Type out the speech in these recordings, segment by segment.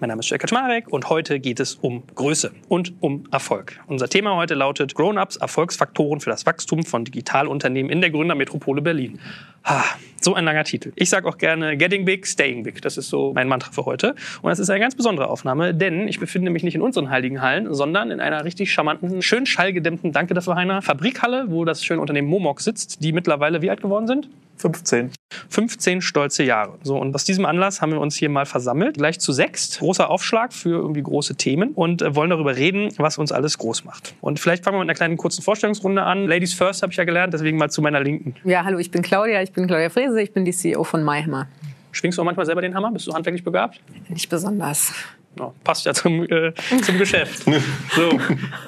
Mein Name ist Jörg Kaczmarek und heute geht es um Größe und um Erfolg. Unser Thema heute lautet Grown-ups Erfolgsfaktoren für das Wachstum von Digitalunternehmen in der Gründermetropole Berlin. Ah, so ein langer Titel. Ich sage auch gerne Getting Big, Staying Big. Das ist so mein Mantra für heute. Und das ist eine ganz besondere Aufnahme, denn ich befinde mich nicht in unseren heiligen Hallen, sondern in einer richtig charmanten, schön schallgedämmten, danke dafür Heiner, Fabrikhalle, wo das schöne Unternehmen Momok sitzt, die mittlerweile wie alt geworden sind? 15. 15 stolze Jahre. So, und aus diesem Anlass haben wir uns hier mal versammelt, gleich zu sechst. Großer Aufschlag für irgendwie große Themen und äh, wollen darüber reden, was uns alles groß macht. Und vielleicht fangen wir mit einer kleinen kurzen Vorstellungsrunde an. Ladies first habe ich ja gelernt, deswegen mal zu meiner Linken. Ja, hallo, ich bin Claudia, ich bin Claudia Frese, ich bin die CEO von MyHammer. Schwingst du auch manchmal selber den Hammer? Bist du handwerklich begabt? Nicht besonders. Ja, passt ja zum, äh, zum Geschäft. So,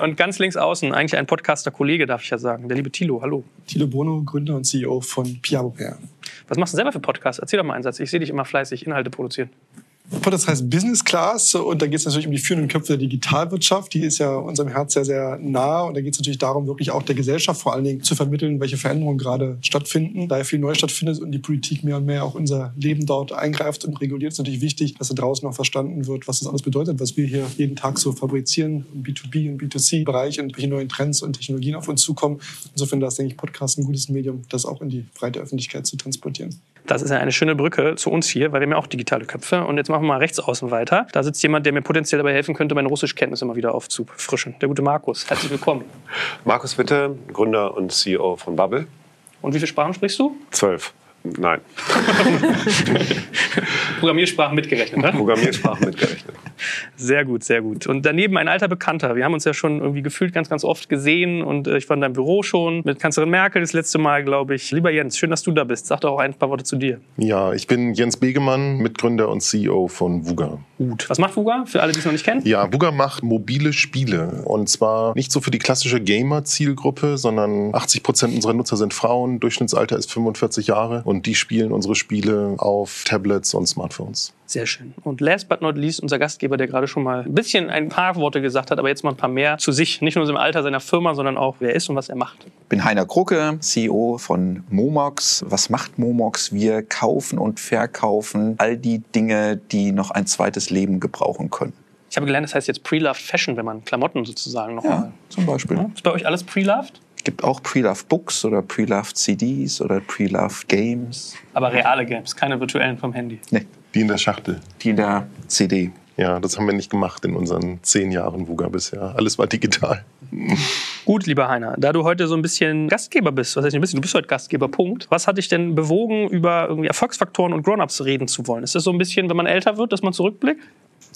und ganz links außen, eigentlich ein Podcaster-Kollege, darf ich ja sagen, der liebe Thilo. Hallo. Thilo Bono, Gründer und CEO von Piabo PR. Was machst du selber für Podcasts? Erzähl doch mal einen Satz. Ich sehe dich immer fleißig Inhalte produzieren. Das heißt Business Class und da geht es natürlich um die führenden Köpfe der Digitalwirtschaft. Die ist ja unserem Herz sehr, sehr nah und da geht es natürlich darum, wirklich auch der Gesellschaft vor allen Dingen zu vermitteln, welche Veränderungen gerade stattfinden. Da ja viel neu stattfindet und die Politik mehr und mehr auch unser Leben dort eingreift und reguliert, ist natürlich wichtig, dass da draußen noch verstanden wird, was das alles bedeutet, was wir hier jeden Tag so fabrizieren im B2B und B2C-Bereich und welche neuen Trends und Technologien auf uns zukommen. Insofern ist, denke ich, Podcast ein gutes Medium, das auch in die breite Öffentlichkeit zu transportieren. Das ist ja eine schöne Brücke zu uns hier, weil wir haben ja auch digitale Köpfe. Und jetzt machen wir mal rechts außen weiter. Da sitzt jemand, der mir potenziell dabei helfen könnte, meine Russischkenntnisse mal wieder aufzufrischen. Der gute Markus. Herzlich willkommen. Markus Witte, Gründer und CEO von Bubble. Und wie viele Sprachen sprichst du? Zwölf. Nein. Programmiersprachen mitgerechnet, ne? Programmiersprachen mitgerechnet. Sehr gut, sehr gut. Und daneben ein alter Bekannter. Wir haben uns ja schon irgendwie gefühlt ganz, ganz oft gesehen und äh, ich war in deinem Büro schon mit Kanzlerin Merkel das letzte Mal, glaube ich. Lieber Jens, schön, dass du da bist. Sag doch auch ein paar Worte zu dir. Ja, ich bin Jens Begemann, Mitgründer und CEO von VUGA. Gut. Was macht VUGA, für alle, die es noch nicht kennen? Ja, VUGA macht mobile Spiele und zwar nicht so für die klassische Gamer-Zielgruppe, sondern 80 Prozent unserer Nutzer sind Frauen, Durchschnittsalter ist 45 Jahre und die spielen unsere Spiele auf Tablets und Smartphones. Sehr schön. Und last but not least, unser Gastgeber, der gerade schon mal ein bisschen ein paar Worte gesagt hat, aber jetzt mal ein paar mehr zu sich. Nicht nur im Alter seiner Firma, sondern auch, wer er ist und was er macht. Ich bin Heiner Krucke, CEO von Momox. Was macht Momox? Wir kaufen und verkaufen all die Dinge, die noch ein zweites Leben gebrauchen können. Ich habe gelernt, das heißt jetzt Pre-Loved Fashion, wenn man Klamotten sozusagen noch Ja, mal. zum Beispiel. Ja? Ist bei euch alles Pre-Loved? Es gibt auch Pre-Loved Books oder Pre-Loved CDs oder Pre-Loved Games. Aber reale Games, keine virtuellen vom Handy. Nee, Die in der Schachtel. die in der CD. Ja, das haben wir nicht gemacht in unseren zehn Jahren VUGA bisher. Alles war digital. Gut, lieber Heiner, da du heute so ein bisschen Gastgeber bist, was heißt ein bisschen, du bist heute Gastgeber, Punkt. Was hat dich denn bewogen, über irgendwie Erfolgsfaktoren und Grown-Ups reden zu wollen? Ist das so ein bisschen, wenn man älter wird, dass man zurückblickt?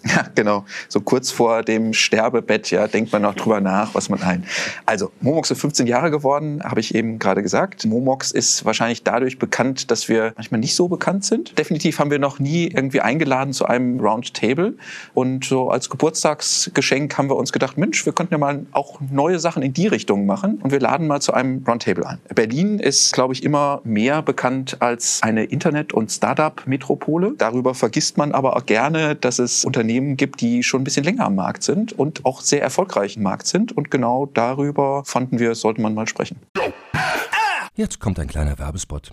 Ja, genau. So kurz vor dem Sterbebett, ja, denkt man noch drüber nach, was man ein. Also, Momox ist 15 Jahre geworden, habe ich eben gerade gesagt. Momox ist wahrscheinlich dadurch bekannt, dass wir manchmal nicht so bekannt sind. Definitiv haben wir noch nie irgendwie eingeladen zu einem Roundtable. Und so als Geburtstagsgeschenk haben wir uns gedacht, Mensch, wir könnten ja mal auch neue Sachen in die Richtung machen. Und wir laden mal zu einem Roundtable ein. Berlin ist, glaube ich, immer mehr bekannt als eine Internet- und Startup-Metropole. Darüber vergisst man aber auch gerne, dass es Unternehmen gibt, die schon ein bisschen länger am Markt sind und auch sehr erfolgreich im Markt sind. Und genau darüber fanden wir, sollte man mal sprechen. Jetzt kommt ein kleiner Werbespot.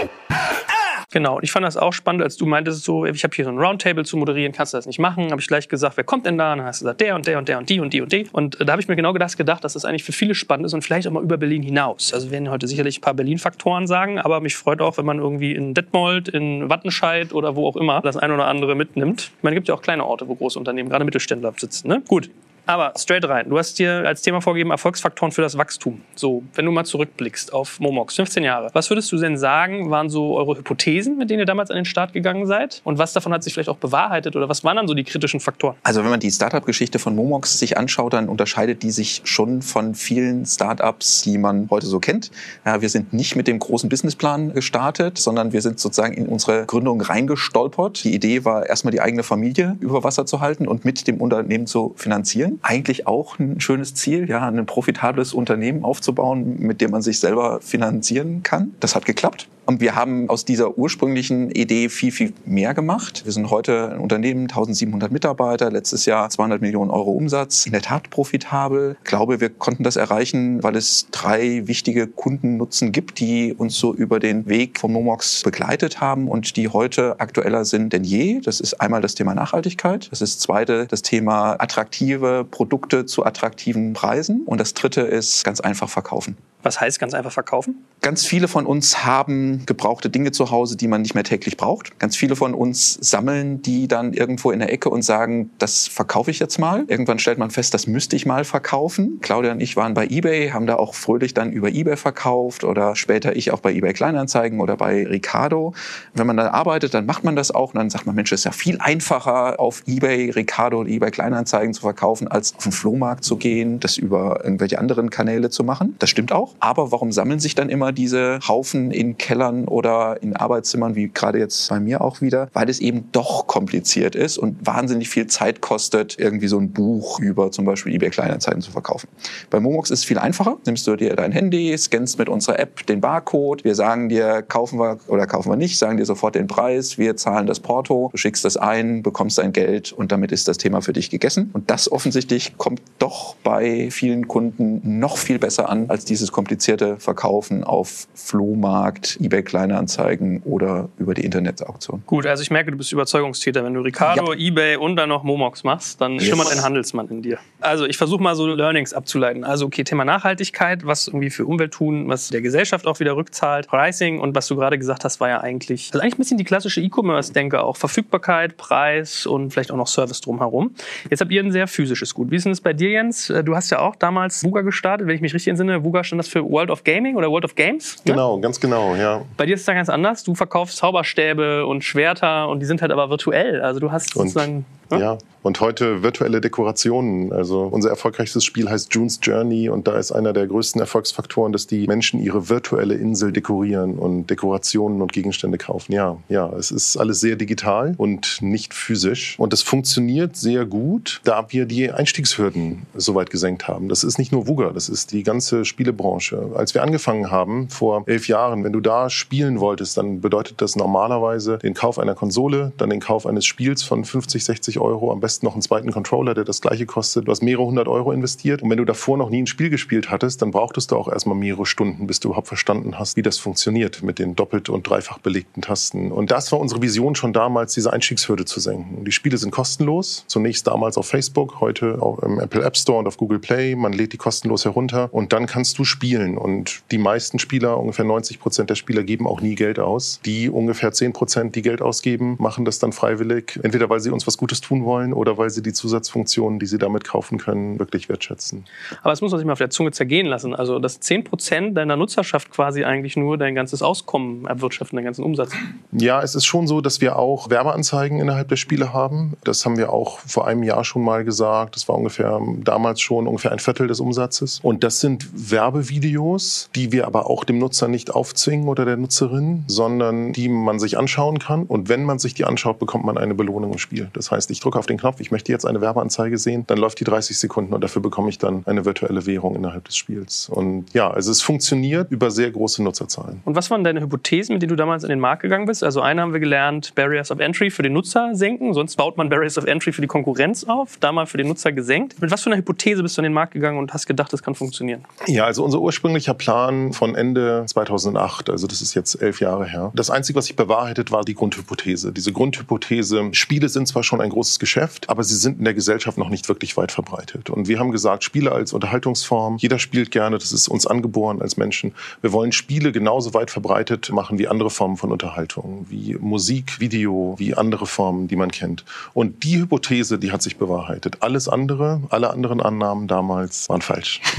Genau, und ich fand das auch spannend, als du meintest, so, ich habe hier so ein Roundtable zu moderieren, kannst du das nicht machen? Habe ich gleich gesagt, wer kommt denn da? Und dann hast du gesagt, der und der und der und die und die und die. Und äh, da habe ich mir genau das gedacht, dass das eigentlich für viele spannend ist und vielleicht auch mal über Berlin hinaus. Also wir werden heute sicherlich ein paar Berlin-Faktoren sagen, aber mich freut auch, wenn man irgendwie in Detmold, in Wattenscheid oder wo auch immer das ein oder andere mitnimmt. Ich meine, es gibt ja auch kleine Orte, wo große Unternehmen, gerade Mittelständler sitzen. Ne? Gut, aber straight rein. Du hast dir als Thema vorgegeben Erfolgsfaktoren für das Wachstum. So, wenn du mal zurückblickst auf Momox, 15 Jahre. Was würdest du denn sagen, waren so eure Hypothesen, mit denen ihr damals an den Start gegangen seid? Und was davon hat sich vielleicht auch bewahrheitet oder was waren dann so die kritischen Faktoren? Also wenn man die Startup-Geschichte von Momox sich anschaut, dann unterscheidet die sich schon von vielen Startups, die man heute so kennt. Ja, wir sind nicht mit dem großen Businessplan gestartet, sondern wir sind sozusagen in unsere Gründung reingestolpert. Die Idee war erstmal die eigene Familie über Wasser zu halten und mit dem Unternehmen zu finanzieren eigentlich auch ein schönes Ziel, ja, ein profitables Unternehmen aufzubauen, mit dem man sich selber finanzieren kann. Das hat geklappt. Und wir haben aus dieser ursprünglichen Idee viel, viel mehr gemacht. Wir sind heute ein Unternehmen, 1700 Mitarbeiter, letztes Jahr 200 Millionen Euro Umsatz. In der Tat profitabel. Ich glaube, wir konnten das erreichen, weil es drei wichtige Kundennutzen gibt, die uns so über den Weg von Momox begleitet haben und die heute aktueller sind denn je. Das ist einmal das Thema Nachhaltigkeit. Das ist zweite das Thema attraktive Produkte zu attraktiven Preisen. Und das dritte ist ganz einfach verkaufen. Was heißt ganz einfach verkaufen? Ganz viele von uns haben gebrauchte Dinge zu Hause, die man nicht mehr täglich braucht. Ganz viele von uns sammeln die dann irgendwo in der Ecke und sagen, das verkaufe ich jetzt mal. Irgendwann stellt man fest, das müsste ich mal verkaufen. Claudia und ich waren bei eBay, haben da auch fröhlich dann über eBay verkauft oder später ich auch bei eBay Kleinanzeigen oder bei Ricardo. Wenn man da arbeitet, dann macht man das auch und dann sagt man, Mensch, es ist ja viel einfacher auf eBay, Ricardo oder eBay Kleinanzeigen zu verkaufen, als auf den Flohmarkt zu gehen, das über irgendwelche anderen Kanäle zu machen. Das stimmt auch. Aber warum sammeln sich dann immer diese Haufen in Kellern oder in Arbeitszimmern, wie gerade jetzt bei mir auch wieder? Weil es eben doch kompliziert ist und wahnsinnig viel Zeit kostet, irgendwie so ein Buch über zum Beispiel eBay Kleinanzeigen zu verkaufen. Bei Momox ist es viel einfacher. Nimmst du dir dein Handy, scannst mit unserer App den Barcode. Wir sagen dir, kaufen wir oder kaufen wir nicht, sagen dir sofort den Preis. Wir zahlen das Porto. Du schickst das ein, bekommst dein Geld und damit ist das Thema für dich gegessen. Und das offensichtlich kommt doch bei vielen Kunden noch viel besser an als dieses komplizierte Verkaufen auf Flohmarkt, eBay Kleinanzeigen oder über die Internetauktion. Gut, also ich merke, du bist Überzeugungstäter. Wenn du Ricardo, Ja. eBay und dann noch Momox machst, dann Yes. schimmert ein Handelsmann in dir. Also ich versuche mal so Learnings abzuleiten. Also okay, Thema Nachhaltigkeit, was irgendwie für Umwelt tun, was der Gesellschaft auch wieder rückzahlt, Pricing und was du gerade gesagt hast, war ja eigentlich, also eigentlich ein bisschen die klassische E-Commerce-Denke auch. Verfügbarkeit, Preis und vielleicht auch noch Service drumherum. Jetzt habt ihr ein sehr physisches Gut. Wie ist denn das bei dir, Jens? Du hast ja auch damals Wuga gestartet, wenn ich mich richtig entsinne. Wuga stand das für World of Gaming oder World of Games? ne? Genau, ganz genau, ja. Bei dir ist es dann ganz anders. Du verkaufst Zauberstäbe und Schwerter und die sind halt aber virtuell. Also du hast Und- sozusagen. Ja, und heute virtuelle Dekorationen. Also unser erfolgreichstes Spiel heißt June's Journey und da ist einer der größten Erfolgsfaktoren, dass die Menschen ihre virtuelle Insel dekorieren und Dekorationen und Gegenstände kaufen. Ja, ja, es ist alles sehr digital und nicht physisch und es funktioniert sehr gut, da wir die Einstiegshürden so weit gesenkt haben. Das ist nicht nur Wuga, das ist die ganze Spielebranche. Als wir angefangen haben vor elf Jahren, wenn du da spielen wolltest, dann bedeutet das normalerweise den Kauf einer Konsole, dann den Kauf eines Spiels von 50, 60 Euro, am besten noch einen zweiten Controller, der das gleiche kostet. Du hast mehrere hundert Euro investiert. Und wenn du davor noch nie ein Spiel gespielt hattest, dann brauchtest du auch erstmal mehrere Stunden, bis du überhaupt verstanden hast, wie das funktioniert mit den doppelt und dreifach belegten Tasten. Und das war unsere Vision schon damals, diese Einstiegshürde zu senken. Die Spiele sind kostenlos. Zunächst damals auf Facebook, heute auch im Apple App Store und auf Google Play. Man lädt die kostenlos herunter und dann kannst du spielen. Und die meisten Spieler, ungefähr 90 Prozent der Spieler, geben auch nie Geld aus. Die ungefähr 10 Prozent, die Geld ausgeben, machen das dann freiwillig. Entweder weil sie uns was Gutes tun wollen oder weil sie die Zusatzfunktionen, die sie damit kaufen können, wirklich wertschätzen. Aber es muss man sich mal auf der Zunge zergehen lassen. Also dass 10% deiner Nutzerschaft quasi eigentlich nur dein ganzes Auskommen erwirtschaften, deinen ganzen Umsatz. Ja, es ist schon so, dass wir auch Werbeanzeigen innerhalb der Spiele haben. Das haben wir auch vor einem Jahr schon mal gesagt. Das war ungefähr damals schon ungefähr ein Viertel des Umsatzes. Und das sind Werbevideos, die wir aber auch dem Nutzer nicht aufzwingen oder der Nutzerin, sondern die man sich anschauen kann. Und wenn man sich die anschaut, bekommt man eine Belohnung im Spiel. Das heißt, ich drücke auf den Knopf, ich möchte jetzt eine Werbeanzeige sehen, dann läuft die 30 Sekunden und dafür bekomme ich dann eine virtuelle Währung innerhalb des Spiels. Und ja, also es funktioniert über sehr große Nutzerzahlen. Und was waren deine Hypothesen, mit denen du damals in den Markt gegangen bist? Also eine haben wir gelernt, Barriers of Entry für den Nutzer senken, sonst baut man Barriers of Entry für die Konkurrenz auf, da mal für den Nutzer gesenkt. Mit was für einer Hypothese bist du in den Markt gegangen und hast gedacht, das kann funktionieren? Ja, also unser ursprünglicher Plan von Ende 2008, also das ist jetzt elf Jahre her. Das Einzige, was sich bewahrheitet, war die Grundhypothese. Diese Grundhypothese, Spiele sind zwar schon ein großes Geschäft, aber sie sind in der Gesellschaft noch nicht wirklich weit verbreitet. Und wir haben gesagt, Spiele als Unterhaltungsform, jeder spielt gerne, das ist uns angeboren als Menschen. Wir wollen Spiele genauso weit verbreitet machen wie andere Formen von Unterhaltung, wie Musik, Video, wie andere Formen, die man kennt. Und die Hypothese, die hat sich bewahrheitet. Alles andere, alle anderen Annahmen damals waren falsch.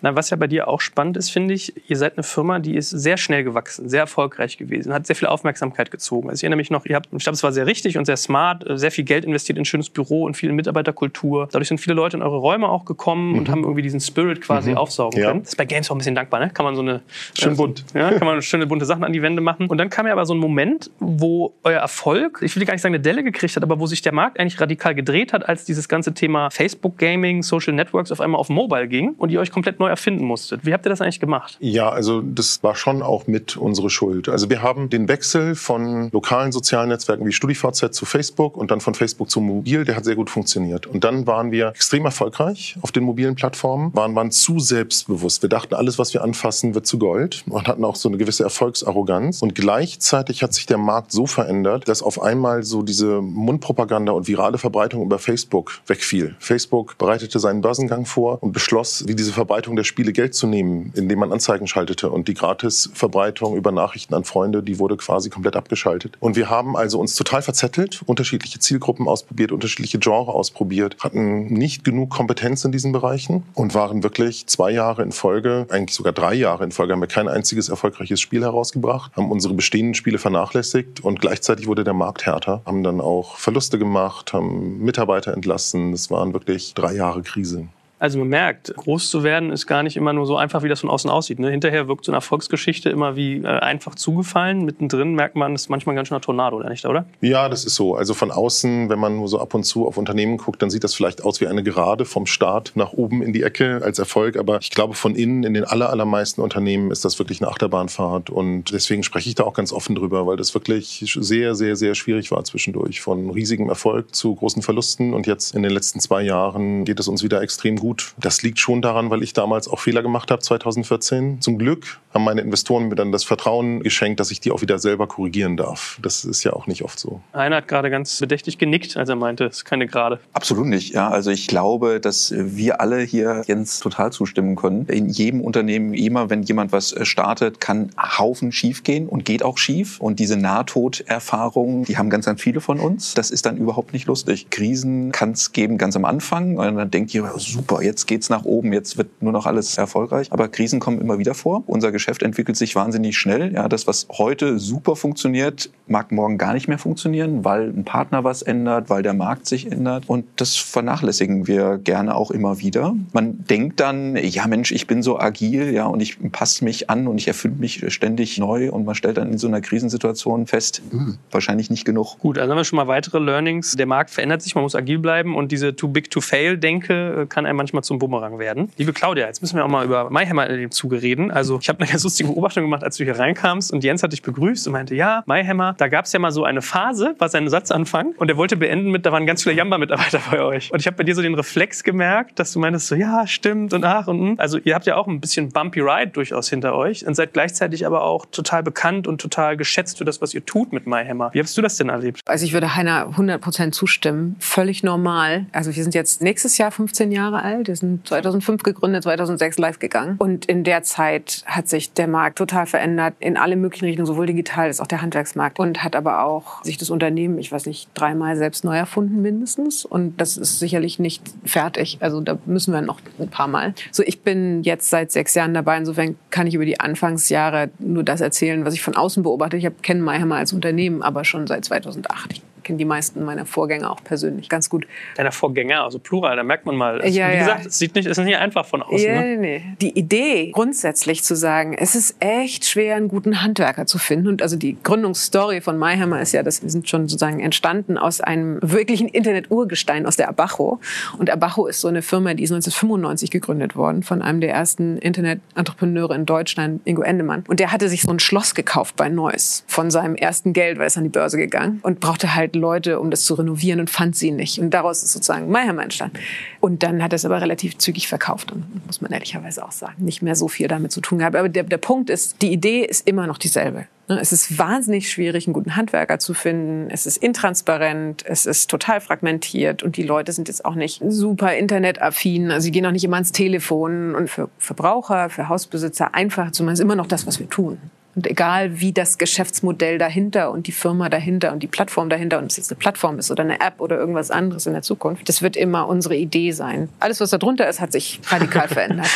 Na, was ja bei dir auch spannend ist, finde ich, ihr seid eine Firma, die ist sehr schnell gewachsen, sehr erfolgreich gewesen, hat sehr viel Aufmerksamkeit gezogen. Also ich erinnere mich noch, ihr habt, ich glaube, es war sehr richtig und sehr smart, äh, sehr viel Geld investiert in ein schönes Büro und viel in Mitarbeiterkultur. Dadurch sind viele Leute in eure Räume auch gekommen mhm. und haben irgendwie diesen Spirit quasi mhm. aufsaugen ja. können. Das ist bei Games auch ein bisschen dankbar, ne? Kann man so eine schön bunt, ja, kann man schöne bunte Sachen an die Wände machen. Und dann kam ja aber so ein Moment, wo euer Erfolg, ich will gar nicht sagen eine Delle gekriegt hat, aber wo sich der Markt eigentlich radikal gedreht hat, als dieses ganze Thema Facebook Gaming, Social Networks auf einmal auf Mobile ging und ihr euch komplett neu erfinden musstet. Wie habt ihr das eigentlich gemacht? Ja, also das war schon auch mit unsere Schuld. Also wir haben den Wechsel von lokalen sozialen Netzwerken wie StudiVZ zu Facebook und dann von Facebook zu Mobil, der hat sehr gut funktioniert. Und dann waren wir extrem erfolgreich auf den mobilen Plattformen, waren, waren zu selbstbewusst. Wir dachten, alles, was wir anfassen, wird zu Gold und hatten auch so eine gewisse Erfolgsarroganz. Und gleichzeitig hat sich der Markt so verändert, dass auf einmal so diese Mundpropaganda und virale Verbreitung über Facebook wegfiel. Facebook bereitete seinen Börsengang vor und beschloss, wie diese Verbreitung der Spiele Geld zu nehmen, indem man Anzeigen schaltete. Und die Gratisverbreitung über Nachrichten an Freunde, die wurde quasi komplett abgeschaltet. Und wir haben also uns total verzettelt, unterschiedliche Zielgruppen ausprobiert, unterschiedliche Genre ausprobiert, hatten nicht genug Kompetenz in diesen Bereichen und waren wirklich zwei Jahre in Folge, eigentlich sogar drei Jahre in Folge, haben wir kein einziges erfolgreiches Spiel herausgebracht, haben unsere bestehenden Spiele vernachlässigt und gleichzeitig wurde der Markt härter, haben dann auch Verluste gemacht, haben Mitarbeiter entlassen. Es waren wirklich drei Jahre Krise. Also man merkt, groß zu werden ist gar nicht immer nur so einfach, wie das von außen aussieht. Ne? Hinterher wirkt so eine Erfolgsgeschichte immer wie äh, einfach zugefallen. Mittendrin merkt man, es ist manchmal ganz schön ein Tornado, oder nicht, oder? Ja, das ist so. Also von außen, wenn man nur so ab und zu auf Unternehmen guckt, dann sieht das vielleicht aus wie eine Gerade vom Start nach oben in die Ecke als Erfolg. Aber ich glaube, von innen in den aller, allermeisten Unternehmen ist das wirklich eine Achterbahnfahrt. Und deswegen spreche ich da auch ganz offen drüber, weil das wirklich sehr, sehr, sehr schwierig war zwischendurch. Von riesigem Erfolg zu großen Verlusten. Und jetzt in den letzten zwei Jahren geht es uns wieder extrem gut gut. Das liegt schon daran, weil ich damals auch Fehler gemacht habe, 2014. Zum Glück haben meine Investoren mir dann das Vertrauen geschenkt, dass ich die auch wieder selber korrigieren darf. Das ist ja auch nicht oft so. Einer hat gerade ganz bedächtig genickt, als er meinte, es ist keine Gerade. Absolut nicht. Ja, also ich glaube, dass wir alle hier Jens total zustimmen können. In jedem Unternehmen, immer wenn jemand was startet, kann Haufen schief gehen und geht auch schief. Und diese Nahtoderfahrungen, die haben ganz, ganz viele von uns. Das ist dann überhaupt nicht lustig. Krisen kann es geben ganz am Anfang. Und dann denkt ihr, super, jetzt geht's nach oben, jetzt wird nur noch alles erfolgreich. Aber Krisen kommen immer wieder vor. Unser Geschäft entwickelt sich wahnsinnig schnell. Ja, das, was heute super funktioniert, mag morgen gar nicht mehr funktionieren, weil ein Partner was ändert, weil der Markt sich ändert. Und das vernachlässigen wir gerne auch immer wieder. Man denkt dann, ja Mensch, ich bin so agil, ja, und ich passe mich an und ich erfinde mich ständig neu. Und man stellt dann in so einer Krisensituation fest, hm, wahrscheinlich nicht genug. Gut, also haben wir schon mal weitere Learnings. Der Markt verändert sich, man muss agil bleiben und diese too big to fail Denke kann einem manchmal zum Bumerang werden. Liebe Claudia, jetzt müssen wir auch mal über MyHammer in dem Zuge reden. Also ich habe eine ganz lustige Beobachtung gemacht, als du hier reinkamst und Jens hat dich begrüßt und meinte, ja, MyHammer, da gab es ja mal so eine Phase, war sein Satzanfang und er wollte beenden mit, da waren ganz viele Jamba-Mitarbeiter bei euch. Und ich habe bei dir so den Reflex gemerkt, dass du meintest so, ja, stimmt und ach und hm. Also ihr habt ja auch ein bisschen Bumpy Ride durchaus hinter euch und seid gleichzeitig aber auch total bekannt und total geschätzt für das, was ihr tut mit MyHammer. Wie hast du das denn erlebt? Also ich würde Heiner 100% zustimmen. Völlig normal. Also wir sind jetzt nächstes Jahr 15 Jahre alt. Wir sind 2005 gegründet, 2006 live gegangen. Und in der Zeit hat sich der Markt total verändert in alle möglichen Richtungen, sowohl digital als auch der Handwerksmarkt. Und hat aber auch sich das Unternehmen, ich weiß nicht, dreimal selbst neu erfunden mindestens. Und das ist sicherlich nicht fertig. Also da müssen wir noch ein paar Mal. So, ich bin jetzt seit sechs Jahren dabei. Insofern kann ich über die Anfangsjahre nur das erzählen, was ich von außen beobachte. Ich kenne Mayhammer als Unternehmen, aber schon seit 2008. Kenne die meisten meiner Vorgänger auch persönlich ganz gut. Deiner Vorgänger, also Plural, da merkt man mal. Also, Ja, wie ja. gesagt, es sieht nicht, es ist nicht einfach von außen. Ja, Ne? nee, nee. Die Idee grundsätzlich zu sagen, es ist echt schwer, einen guten Handwerker zu finden. Und also die Gründungsstory von MyHammer ist ja, dass wir sind schon sozusagen entstanden aus einem wirklichen Internet-Urgestein aus der Abacho. Und Abacho ist so eine Firma, die ist 1995 gegründet worden von einem der ersten Internet-Entrepreneure in Deutschland, Ingo Endemann. Und der hatte sich so ein Schloss gekauft bei Neuss von seinem ersten Geld, weil es an die Börse gegangen und brauchte halt Leute, um das zu renovieren und fand sie nicht. Und daraus ist sozusagen MyHammer entstanden. Und dann hat er es aber relativ zügig verkauft und muss man ehrlicherweise auch sagen, nicht mehr so viel damit zu tun gehabt. Aber der, der Punkt ist, die Idee ist immer noch dieselbe. Ne, Es ist wahnsinnig schwierig, einen guten Handwerker zu finden. Es ist intransparent, es ist total fragmentiert und die Leute sind jetzt auch nicht super internetaffin. Also sie gehen auch nicht immer ans Telefon. Und für Verbraucher, für Hausbesitzer einfach zumindest immer noch das, was wir tun. Und egal wie das Geschäftsmodell dahinter und die Firma dahinter und die Plattform dahinter, und ob es jetzt eine Plattform ist oder eine App oder irgendwas anderes in der Zukunft, das wird immer unsere Idee sein. Alles, was da drunter ist, hat sich radikal verändert.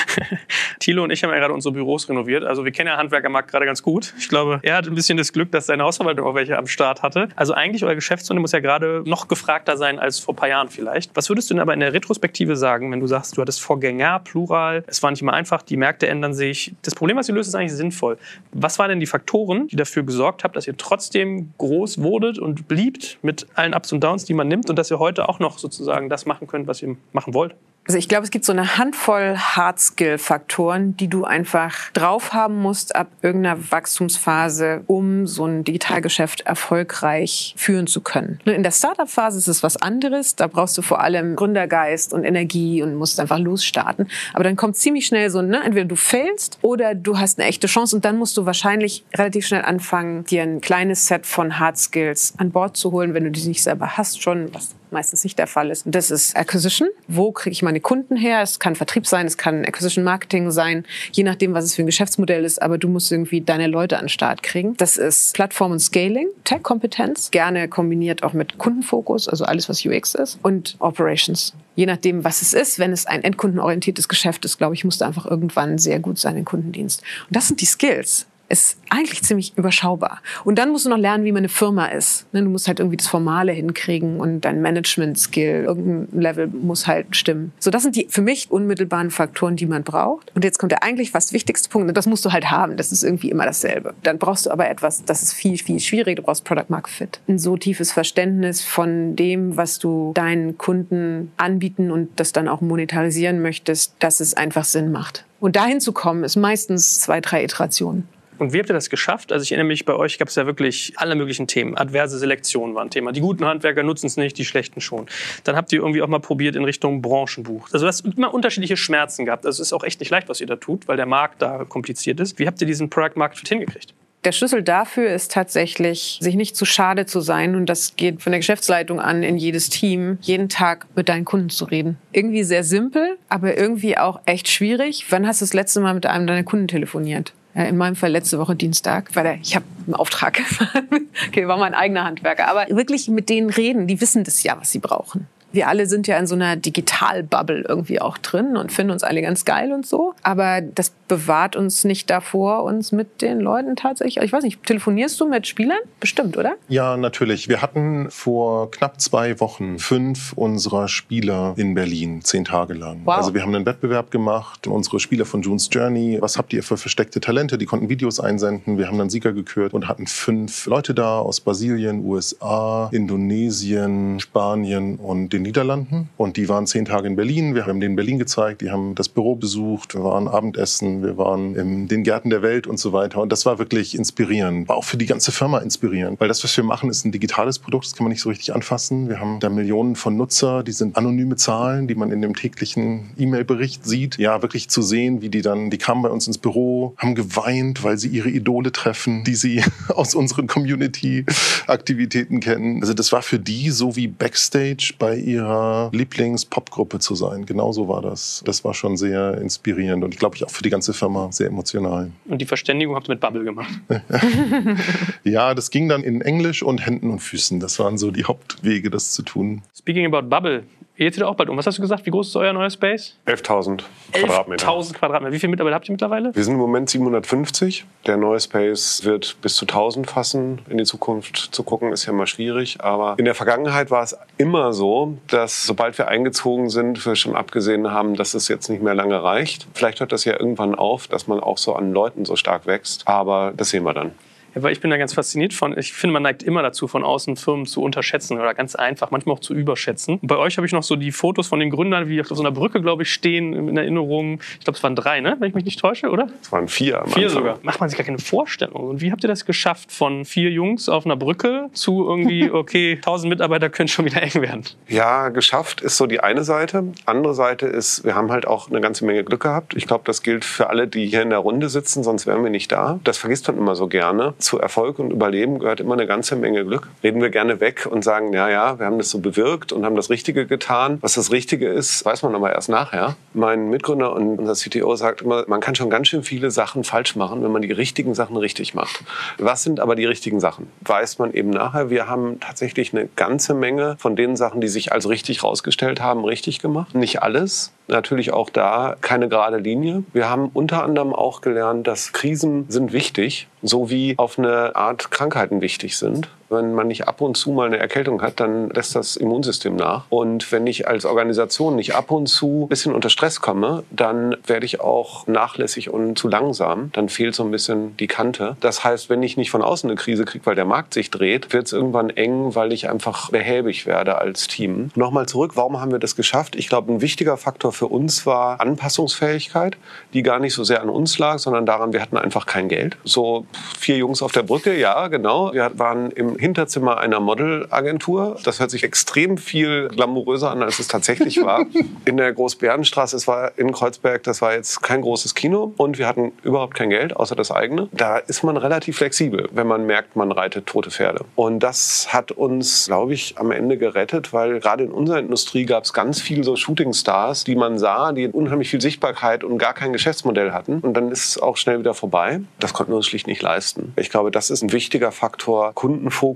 Thilo und ich haben ja gerade unsere Büros renoviert. Also wir kennen ja Handwerkermarkt gerade ganz gut. Ich glaube, er hat ein bisschen das Glück, dass seine Hausverwaltung auch welche am Start hatte. Also eigentlich euer Geschäftsmodell muss ja gerade noch gefragter sein als vor ein paar Jahren vielleicht. Was würdest du denn aber in der Retrospektive sagen, wenn du sagst, du hattest Vorgänger, Plural, es war nicht immer einfach, die Märkte ändern sich. Das Problem, was ihr löst, ist eigentlich sinnvoll. Was waren denn die Faktoren, die dafür gesorgt haben, dass ihr trotzdem groß wurdet und bliebt mit allen Ups und Downs, die man nimmt und dass ihr heute auch noch sozusagen das machen könnt, was ihr machen wollt? Also ich glaube, es gibt so eine Handvoll Hard-Skill-Faktoren, die du einfach drauf haben musst ab irgendeiner Wachstumsphase, um so ein Digitalgeschäft erfolgreich führen zu können. Ne, In der Startup-Phase ist es was anderes. Da brauchst du vor allem Gründergeist und Energie und musst einfach losstarten. Aber dann kommt ziemlich schnell so, ne, entweder du failst oder du hast eine echte Chance und dann musst du wahrscheinlich relativ schnell anfangen, dir ein kleines Set von Hard Skills an Bord zu holen, wenn du die nicht selber hast schon, was meistens nicht der Fall ist. Das ist Acquisition. Wo kriege ich meine Kunden her? Es kann Vertrieb sein, es kann Acquisition Marketing sein, je nachdem, was es für ein Geschäftsmodell ist. Aber du musst irgendwie deine Leute an den Start kriegen. Das ist Plattform und Scaling, Tech-Kompetenz, gerne kombiniert auch mit Kundenfokus, also alles, was UX ist, und Operations. Je nachdem, was es ist, wenn es ein endkundenorientiertes Geschäft ist, glaube ich, musst du einfach irgendwann sehr gut sein im Kundendienst. Und das sind die Skills ist eigentlich ziemlich überschaubar. Und dann musst du noch lernen, wie man eine Firma ist. Ne, Du musst halt irgendwie das Formale hinkriegen und dein Management-Skill, irgendein Level muss halt stimmen. So, das sind die für mich unmittelbaren Faktoren, die man braucht. Und jetzt kommt der eigentlich fast wichtigste Punkt, und das musst du halt haben. Das ist irgendwie immer dasselbe. Dann brauchst du aber etwas, das ist viel, viel schwieriger. Du brauchst Product Market Fit. Ein so tiefes Verständnis von dem, was du deinen Kunden anbieten und das dann auch monetarisieren möchtest, dass es einfach Sinn macht. Und dahin zu kommen, ist meistens zwei, drei Iterationen. Und wie habt ihr das geschafft? Also ich erinnere mich, bei euch gab es ja wirklich alle möglichen Themen. Adverse Selektion war ein Thema. Die guten Handwerker nutzen es nicht, die schlechten schon. Dann habt ihr irgendwie auch mal probiert in Richtung Branchenbuch. Also du hast immer unterschiedliche Schmerzen gehabt. Also es ist auch echt nicht leicht, was ihr da tut, weil der Markt da kompliziert ist. Wie habt ihr diesen Product Market Fit hingekriegt? Der Schlüssel dafür ist tatsächlich, sich nicht zu schade zu sein. Und das geht von der Geschäftsleitung an in jedes Team, jeden Tag mit deinen Kunden zu reden. Irgendwie sehr simpel, aber irgendwie auch echt schwierig. Wann hast du das letzte Mal mit einem deiner Kunden telefoniert? In meinem Fall letzte Woche Dienstag, weil ich habe einen Auftrag gefahren. okay, war mein eigener Handwerker. Aber wirklich mit denen reden, die wissen das ja, was sie brauchen. Wir alle sind ja in so einer Digital-Bubble irgendwie auch drin und finden uns alle ganz geil und so. Aber das bewahrt uns nicht davor, uns mit den Leuten tatsächlich, ich weiß nicht, telefonierst du mit Spielern? Bestimmt, oder? Ja, natürlich. Wir hatten vor knapp zwei Wochen fünf unserer Spieler in Berlin, zehn Tage lang. Wow. Also wir haben einen Wettbewerb gemacht, unsere Spieler von June's Journey. Was habt ihr für versteckte Talente? Die konnten Videos einsenden. Wir haben dann Sieger gekürt und hatten fünf Leute da aus Brasilien, USA, Indonesien, Spanien und den Niederlanden. Und die waren zehn Tage in Berlin. Wir haben denen Berlin gezeigt. Die haben das Büro besucht. Wir waren Abendessen. Wir waren in den Gärten der Welt und so weiter. Und das war wirklich inspirierend. War auch für die ganze Firma inspirierend. Weil das, was wir machen, ist ein digitales Produkt. Das kann man nicht so richtig anfassen. Wir haben da Millionen von Nutzer. Die sind anonyme Zahlen, die man in dem täglichen E-Mail-Bericht sieht. Ja, wirklich zu sehen, wie die dann, die kamen bei uns ins Büro, haben geweint, weil sie ihre Idole treffen, die sie aus unseren Community-Aktivitäten kennen. Also das war für die so wie Backstage bei ihrer Lieblings-Popgruppe zu sein. Genauso war das. Das war schon sehr inspirierend und ich glaube ich auch für die ganze Firma sehr emotional. Und die Verständigung habt ihr mit Bubble gemacht. Ja, das ging dann in Englisch und Händen und Füßen. Das waren so die Hauptwege, das zu tun. Speaking about Bubble, Jetzt wieder auch bald um. Was hast du gesagt? Wie groß ist euer neuer Space? 11.000 Quadratmeter. 11.000 Quadratmeter. Wie viele Mitarbeiter habt ihr mittlerweile? Wir sind im Moment 750. Der neue Space wird bis zu 1000 fassen. In die Zukunft zu gucken ist ja mal schwierig. Aber in der Vergangenheit war es immer so, dass sobald wir eingezogen sind, wir schon abgesehen haben, dass es jetzt nicht mehr lange reicht. Vielleicht hört das ja irgendwann auf, dass man auch so an Leuten so stark wächst. Aber das sehen wir dann. Ja, weil ich bin da ganz fasziniert von. Ich finde, man neigt immer dazu, von außen Firmen zu unterschätzen oder ganz einfach, manchmal auch zu überschätzen. Und bei euch habe ich noch so die Fotos von den Gründern, wie auf so einer Brücke, glaube ich, stehen in Erinnerung. Ich glaube, es waren drei, ne? wenn ich mich nicht täusche, oder? Es waren vier Vier Anfang. sogar. Macht man sich gar keine Vorstellung. Und wie habt ihr das geschafft, von vier Jungs auf einer Brücke zu irgendwie, okay, 1000 Mitarbeiter können schon wieder eng werden? Ja, geschafft ist so die eine Seite. Andere Seite ist, wir haben halt auch eine ganze Menge Glück gehabt. Ich glaube, das gilt für alle, die hier in der Runde sitzen, sonst wären wir nicht da. Das vergisst man immer so gerne. Zu Erfolg und Überleben gehört immer eine ganze Menge Glück. Reden wir gerne weg und sagen, ja, ja, wir haben das so bewirkt und haben das Richtige getan. Was das Richtige ist, weiß man aber erst nachher. Mein Mitgründer und unser CTO sagt immer, man kann schon ganz schön viele Sachen falsch machen, wenn man die richtigen Sachen richtig macht. Was sind aber die richtigen Sachen? Weiß man eben nachher. Wir haben tatsächlich eine ganze Menge von den Sachen, die sich als richtig rausgestellt haben, richtig gemacht. Nicht alles. Natürlich auch da keine gerade Linie. Wir haben unter anderem auch gelernt, dass Krisen sind wichtig, so wie auf eine Art Krankheiten wichtig sind. Wenn man nicht ab und zu mal eine Erkältung hat, dann lässt das Immunsystem nach. Und wenn ich als Organisation nicht ab und zu ein bisschen unter Stress komme, dann werde ich auch nachlässig und zu langsam. Dann fehlt so ein bisschen die Kante. Das heißt, wenn ich nicht von außen eine Krise kriege, weil der Markt sich dreht, wird es irgendwann eng, weil ich einfach behäbig werde als Team. Nochmal zurück, warum haben wir das geschafft? Ich glaube, ein wichtiger Faktor für uns war Anpassungsfähigkeit, die gar nicht so sehr an uns lag, sondern daran, wir hatten einfach kein Geld. So vier Jungs auf der Brücke, ja, genau. Wir waren im Hinterzimmer einer Modelagentur. Das hört sich extrem viel glamouröser an, als es tatsächlich war. In der Großbärenstraße, es war in Kreuzberg, das war jetzt kein großes Kino und wir hatten überhaupt kein Geld, außer das eigene. Da ist man relativ flexibel, wenn man merkt, man reitet tote Pferde. Und das hat uns, glaube ich, am Ende gerettet, weil gerade in unserer Industrie gab es ganz viele so Shootingstars, die man sah, die unheimlich viel Sichtbarkeit und gar kein Geschäftsmodell hatten. Und dann ist es auch schnell wieder vorbei. Das konnten wir uns schlicht nicht leisten. Ich glaube, das ist ein wichtiger Faktor. Kundenfokus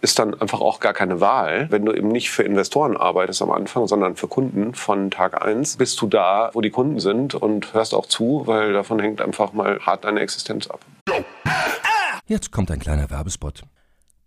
ist dann einfach auch gar keine Wahl. Wenn du eben nicht für Investoren arbeitest am Anfang, sondern für Kunden von Tag eins, bist du da, wo die Kunden sind und hörst auch zu, weil davon hängt einfach mal hart deine Existenz ab. Jetzt kommt ein kleiner Werbespot.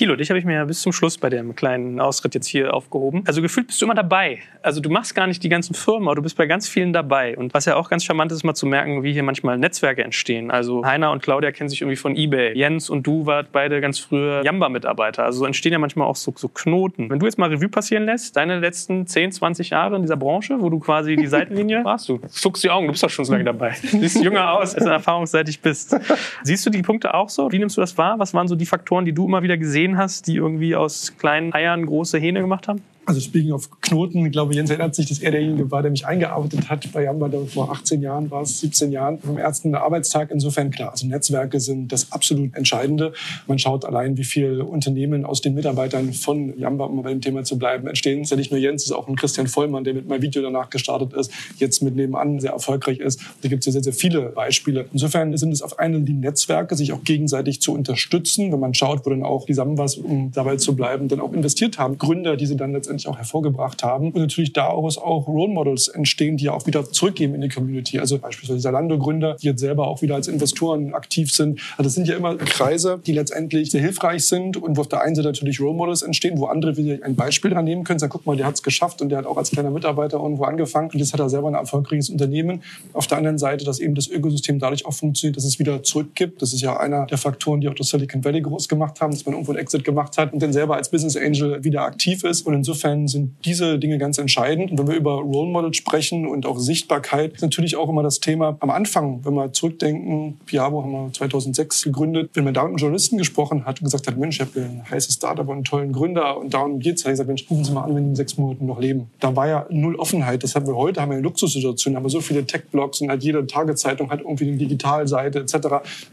Thilo, dich habe ich mir ja bis zum Schluss bei dem kleinen Ausritt jetzt hier aufgehoben. Also gefühlt bist du immer dabei. Also du machst gar nicht die ganzen Firmen, aber du bist bei ganz vielen dabei. Und was ja auch ganz charmant ist, ist mal zu merken, wie hier manchmal Netzwerke entstehen. Also Heiner und Claudia kennen sich irgendwie von Ebay. Jens und du wart beide ganz früher Jamba-Mitarbeiter. Also so entstehen ja manchmal auch so, so Knoten. Wenn du jetzt mal Revue passieren lässt, deine letzten 10, 20 Jahre in dieser Branche, wo du quasi die Seitenlinie warst, du zuckst die Augen, du bist doch schon so lange dabei. Du siehst jünger aus, als du erfahrungsseitig bist. Siehst du die Punkte auch so? Wie nimmst du das wahr? Was waren so die Faktoren, die du immer wieder gesehen hast, die irgendwie aus kleinen Eiern große Hähne gemacht haben? Also speaking of Knoten, ich glaube, Jens erinnert sich, dass er derjenige war, der mich eingearbeitet hat bei Jamba vor 18 Jahren, war es 17 Jahren, vom ersten Arbeitstag. Insofern klar, also Netzwerke sind das absolut Entscheidende. Man schaut allein, wie viele Unternehmen aus den Mitarbeitern von Jamba, um bei dem Thema zu bleiben, entstehen. Es ist ja nicht nur Jens, es ist auch ein Christian Vollmann, der mit meinem Video danach gestartet ist, jetzt mit nebenan sehr erfolgreich ist. Da gibt es ja sehr, sehr viele Beispiele. Insofern sind es auf einen die Netzwerke, sich auch gegenseitig zu unterstützen, wenn man schaut, wo dann auch die Sambas, um dabei zu bleiben, dann auch investiert haben. Gründer, die sie dann letztendlich auch hervorgebracht haben. Und natürlich daraus auch Role Models entstehen, die ja auch wieder zurückgeben in die Community. Also beispielsweise Zalando-Gründer, die jetzt selber auch wieder als Investoren aktiv sind. Also das sind ja immer Kreise, die letztendlich sehr hilfreich sind und wo auf der einen Seite natürlich Role Models entstehen, wo andere wieder ein Beispiel dran nehmen können. Sagen, guck mal, der hat es geschafft und der hat auch als kleiner Mitarbeiter irgendwo angefangen und jetzt hat er selber ein erfolgreiches Unternehmen. Auf der anderen Seite, dass eben das Ökosystem dadurch auch funktioniert, dass es wieder zurückgibt. Das ist ja einer der Faktoren, die auch das Silicon Valley groß gemacht haben, dass man irgendwo einen Exit gemacht hat und dann selber als Business Angel wieder aktiv ist. Und insofern sind diese Dinge ganz entscheidend. Und wenn wir über Role Models sprechen und auch Sichtbarkeit, ist natürlich auch immer das Thema am Anfang, wenn wir zurückdenken, Piavo haben wir 2006 gegründet, wenn man da mit einem Journalisten gesprochen hat und gesagt hat, Mensch, ich habe ein heißes Startup und einen tollen Gründer und darum geht's, hat ich gesagt, Mensch, rufen Sie mal an, wenn die in sechs Monaten noch leben. Da war ja null Offenheit. Das haben wir heute, haben wir eine Luxussituation, haben wir so viele Tech-Blogs und halt jede Tagezeitung hat irgendwie eine Digitalseite etc.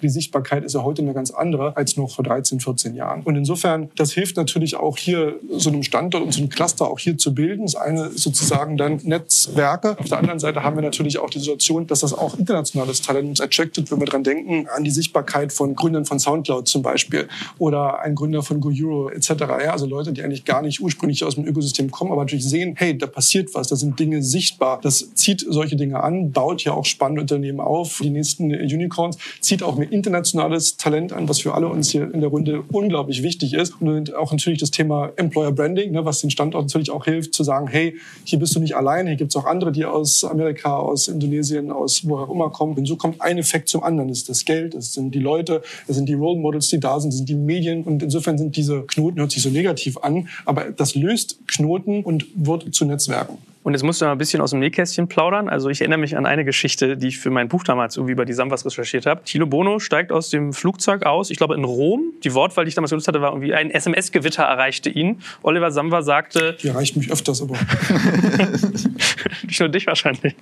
Die Sichtbarkeit ist ja heute eine ganz andere als noch vor 13, 14 Jahren. Und insofern, das hilft natürlich auch hier so einem Standort und so einem Cluster auch hier zu bilden. Das eine ist sozusagen dann Netzwerke. Auf der anderen Seite haben wir natürlich auch die Situation, dass das auch internationales Talent uns attracted, wenn wir dran denken, an die Sichtbarkeit von Gründern von Soundcloud zum Beispiel oder ein Gründer von GoEuro etc. Ja, also Leute, die eigentlich gar nicht ursprünglich aus dem Ökosystem kommen, aber natürlich sehen, hey, da passiert was, da sind Dinge sichtbar. Das zieht solche Dinge an, baut ja auch spannende Unternehmen auf. Die nächsten Unicorns zieht auch mehr internationales Talent an, was für alle uns hier in der Runde unglaublich wichtig ist. Und auch natürlich das Thema Employer Branding, ne, was den Standort natürlich auch hilft, zu sagen, hey, hier bist du nicht allein, hier gibt es auch andere, die aus Amerika, aus Indonesien, aus woher auch immer kommen. Und so kommt ein Effekt zum anderen. Das ist das Geld, das sind die Leute, das sind die Role Models, die da sind, das sind die Medien. Und insofern sind diese Knoten, hört sich so negativ an, aber das löst Knoten und wird zu Netzwerken. Und jetzt musst du mal ein bisschen aus dem Nähkästchen plaudern. Also ich erinnere mich an eine Geschichte, die ich für mein Buch damals irgendwie über die Samwas recherchiert habe. Thilo Bono steigt aus dem Flugzeug aus, ich glaube in Rom. Die Wortwahl, die ich damals genutzt hatte, war irgendwie ein SMS-Gewitter erreichte ihn. Oliver Samwa sagte... Die erreicht mich öfters, aber... Nicht nur dich wahrscheinlich.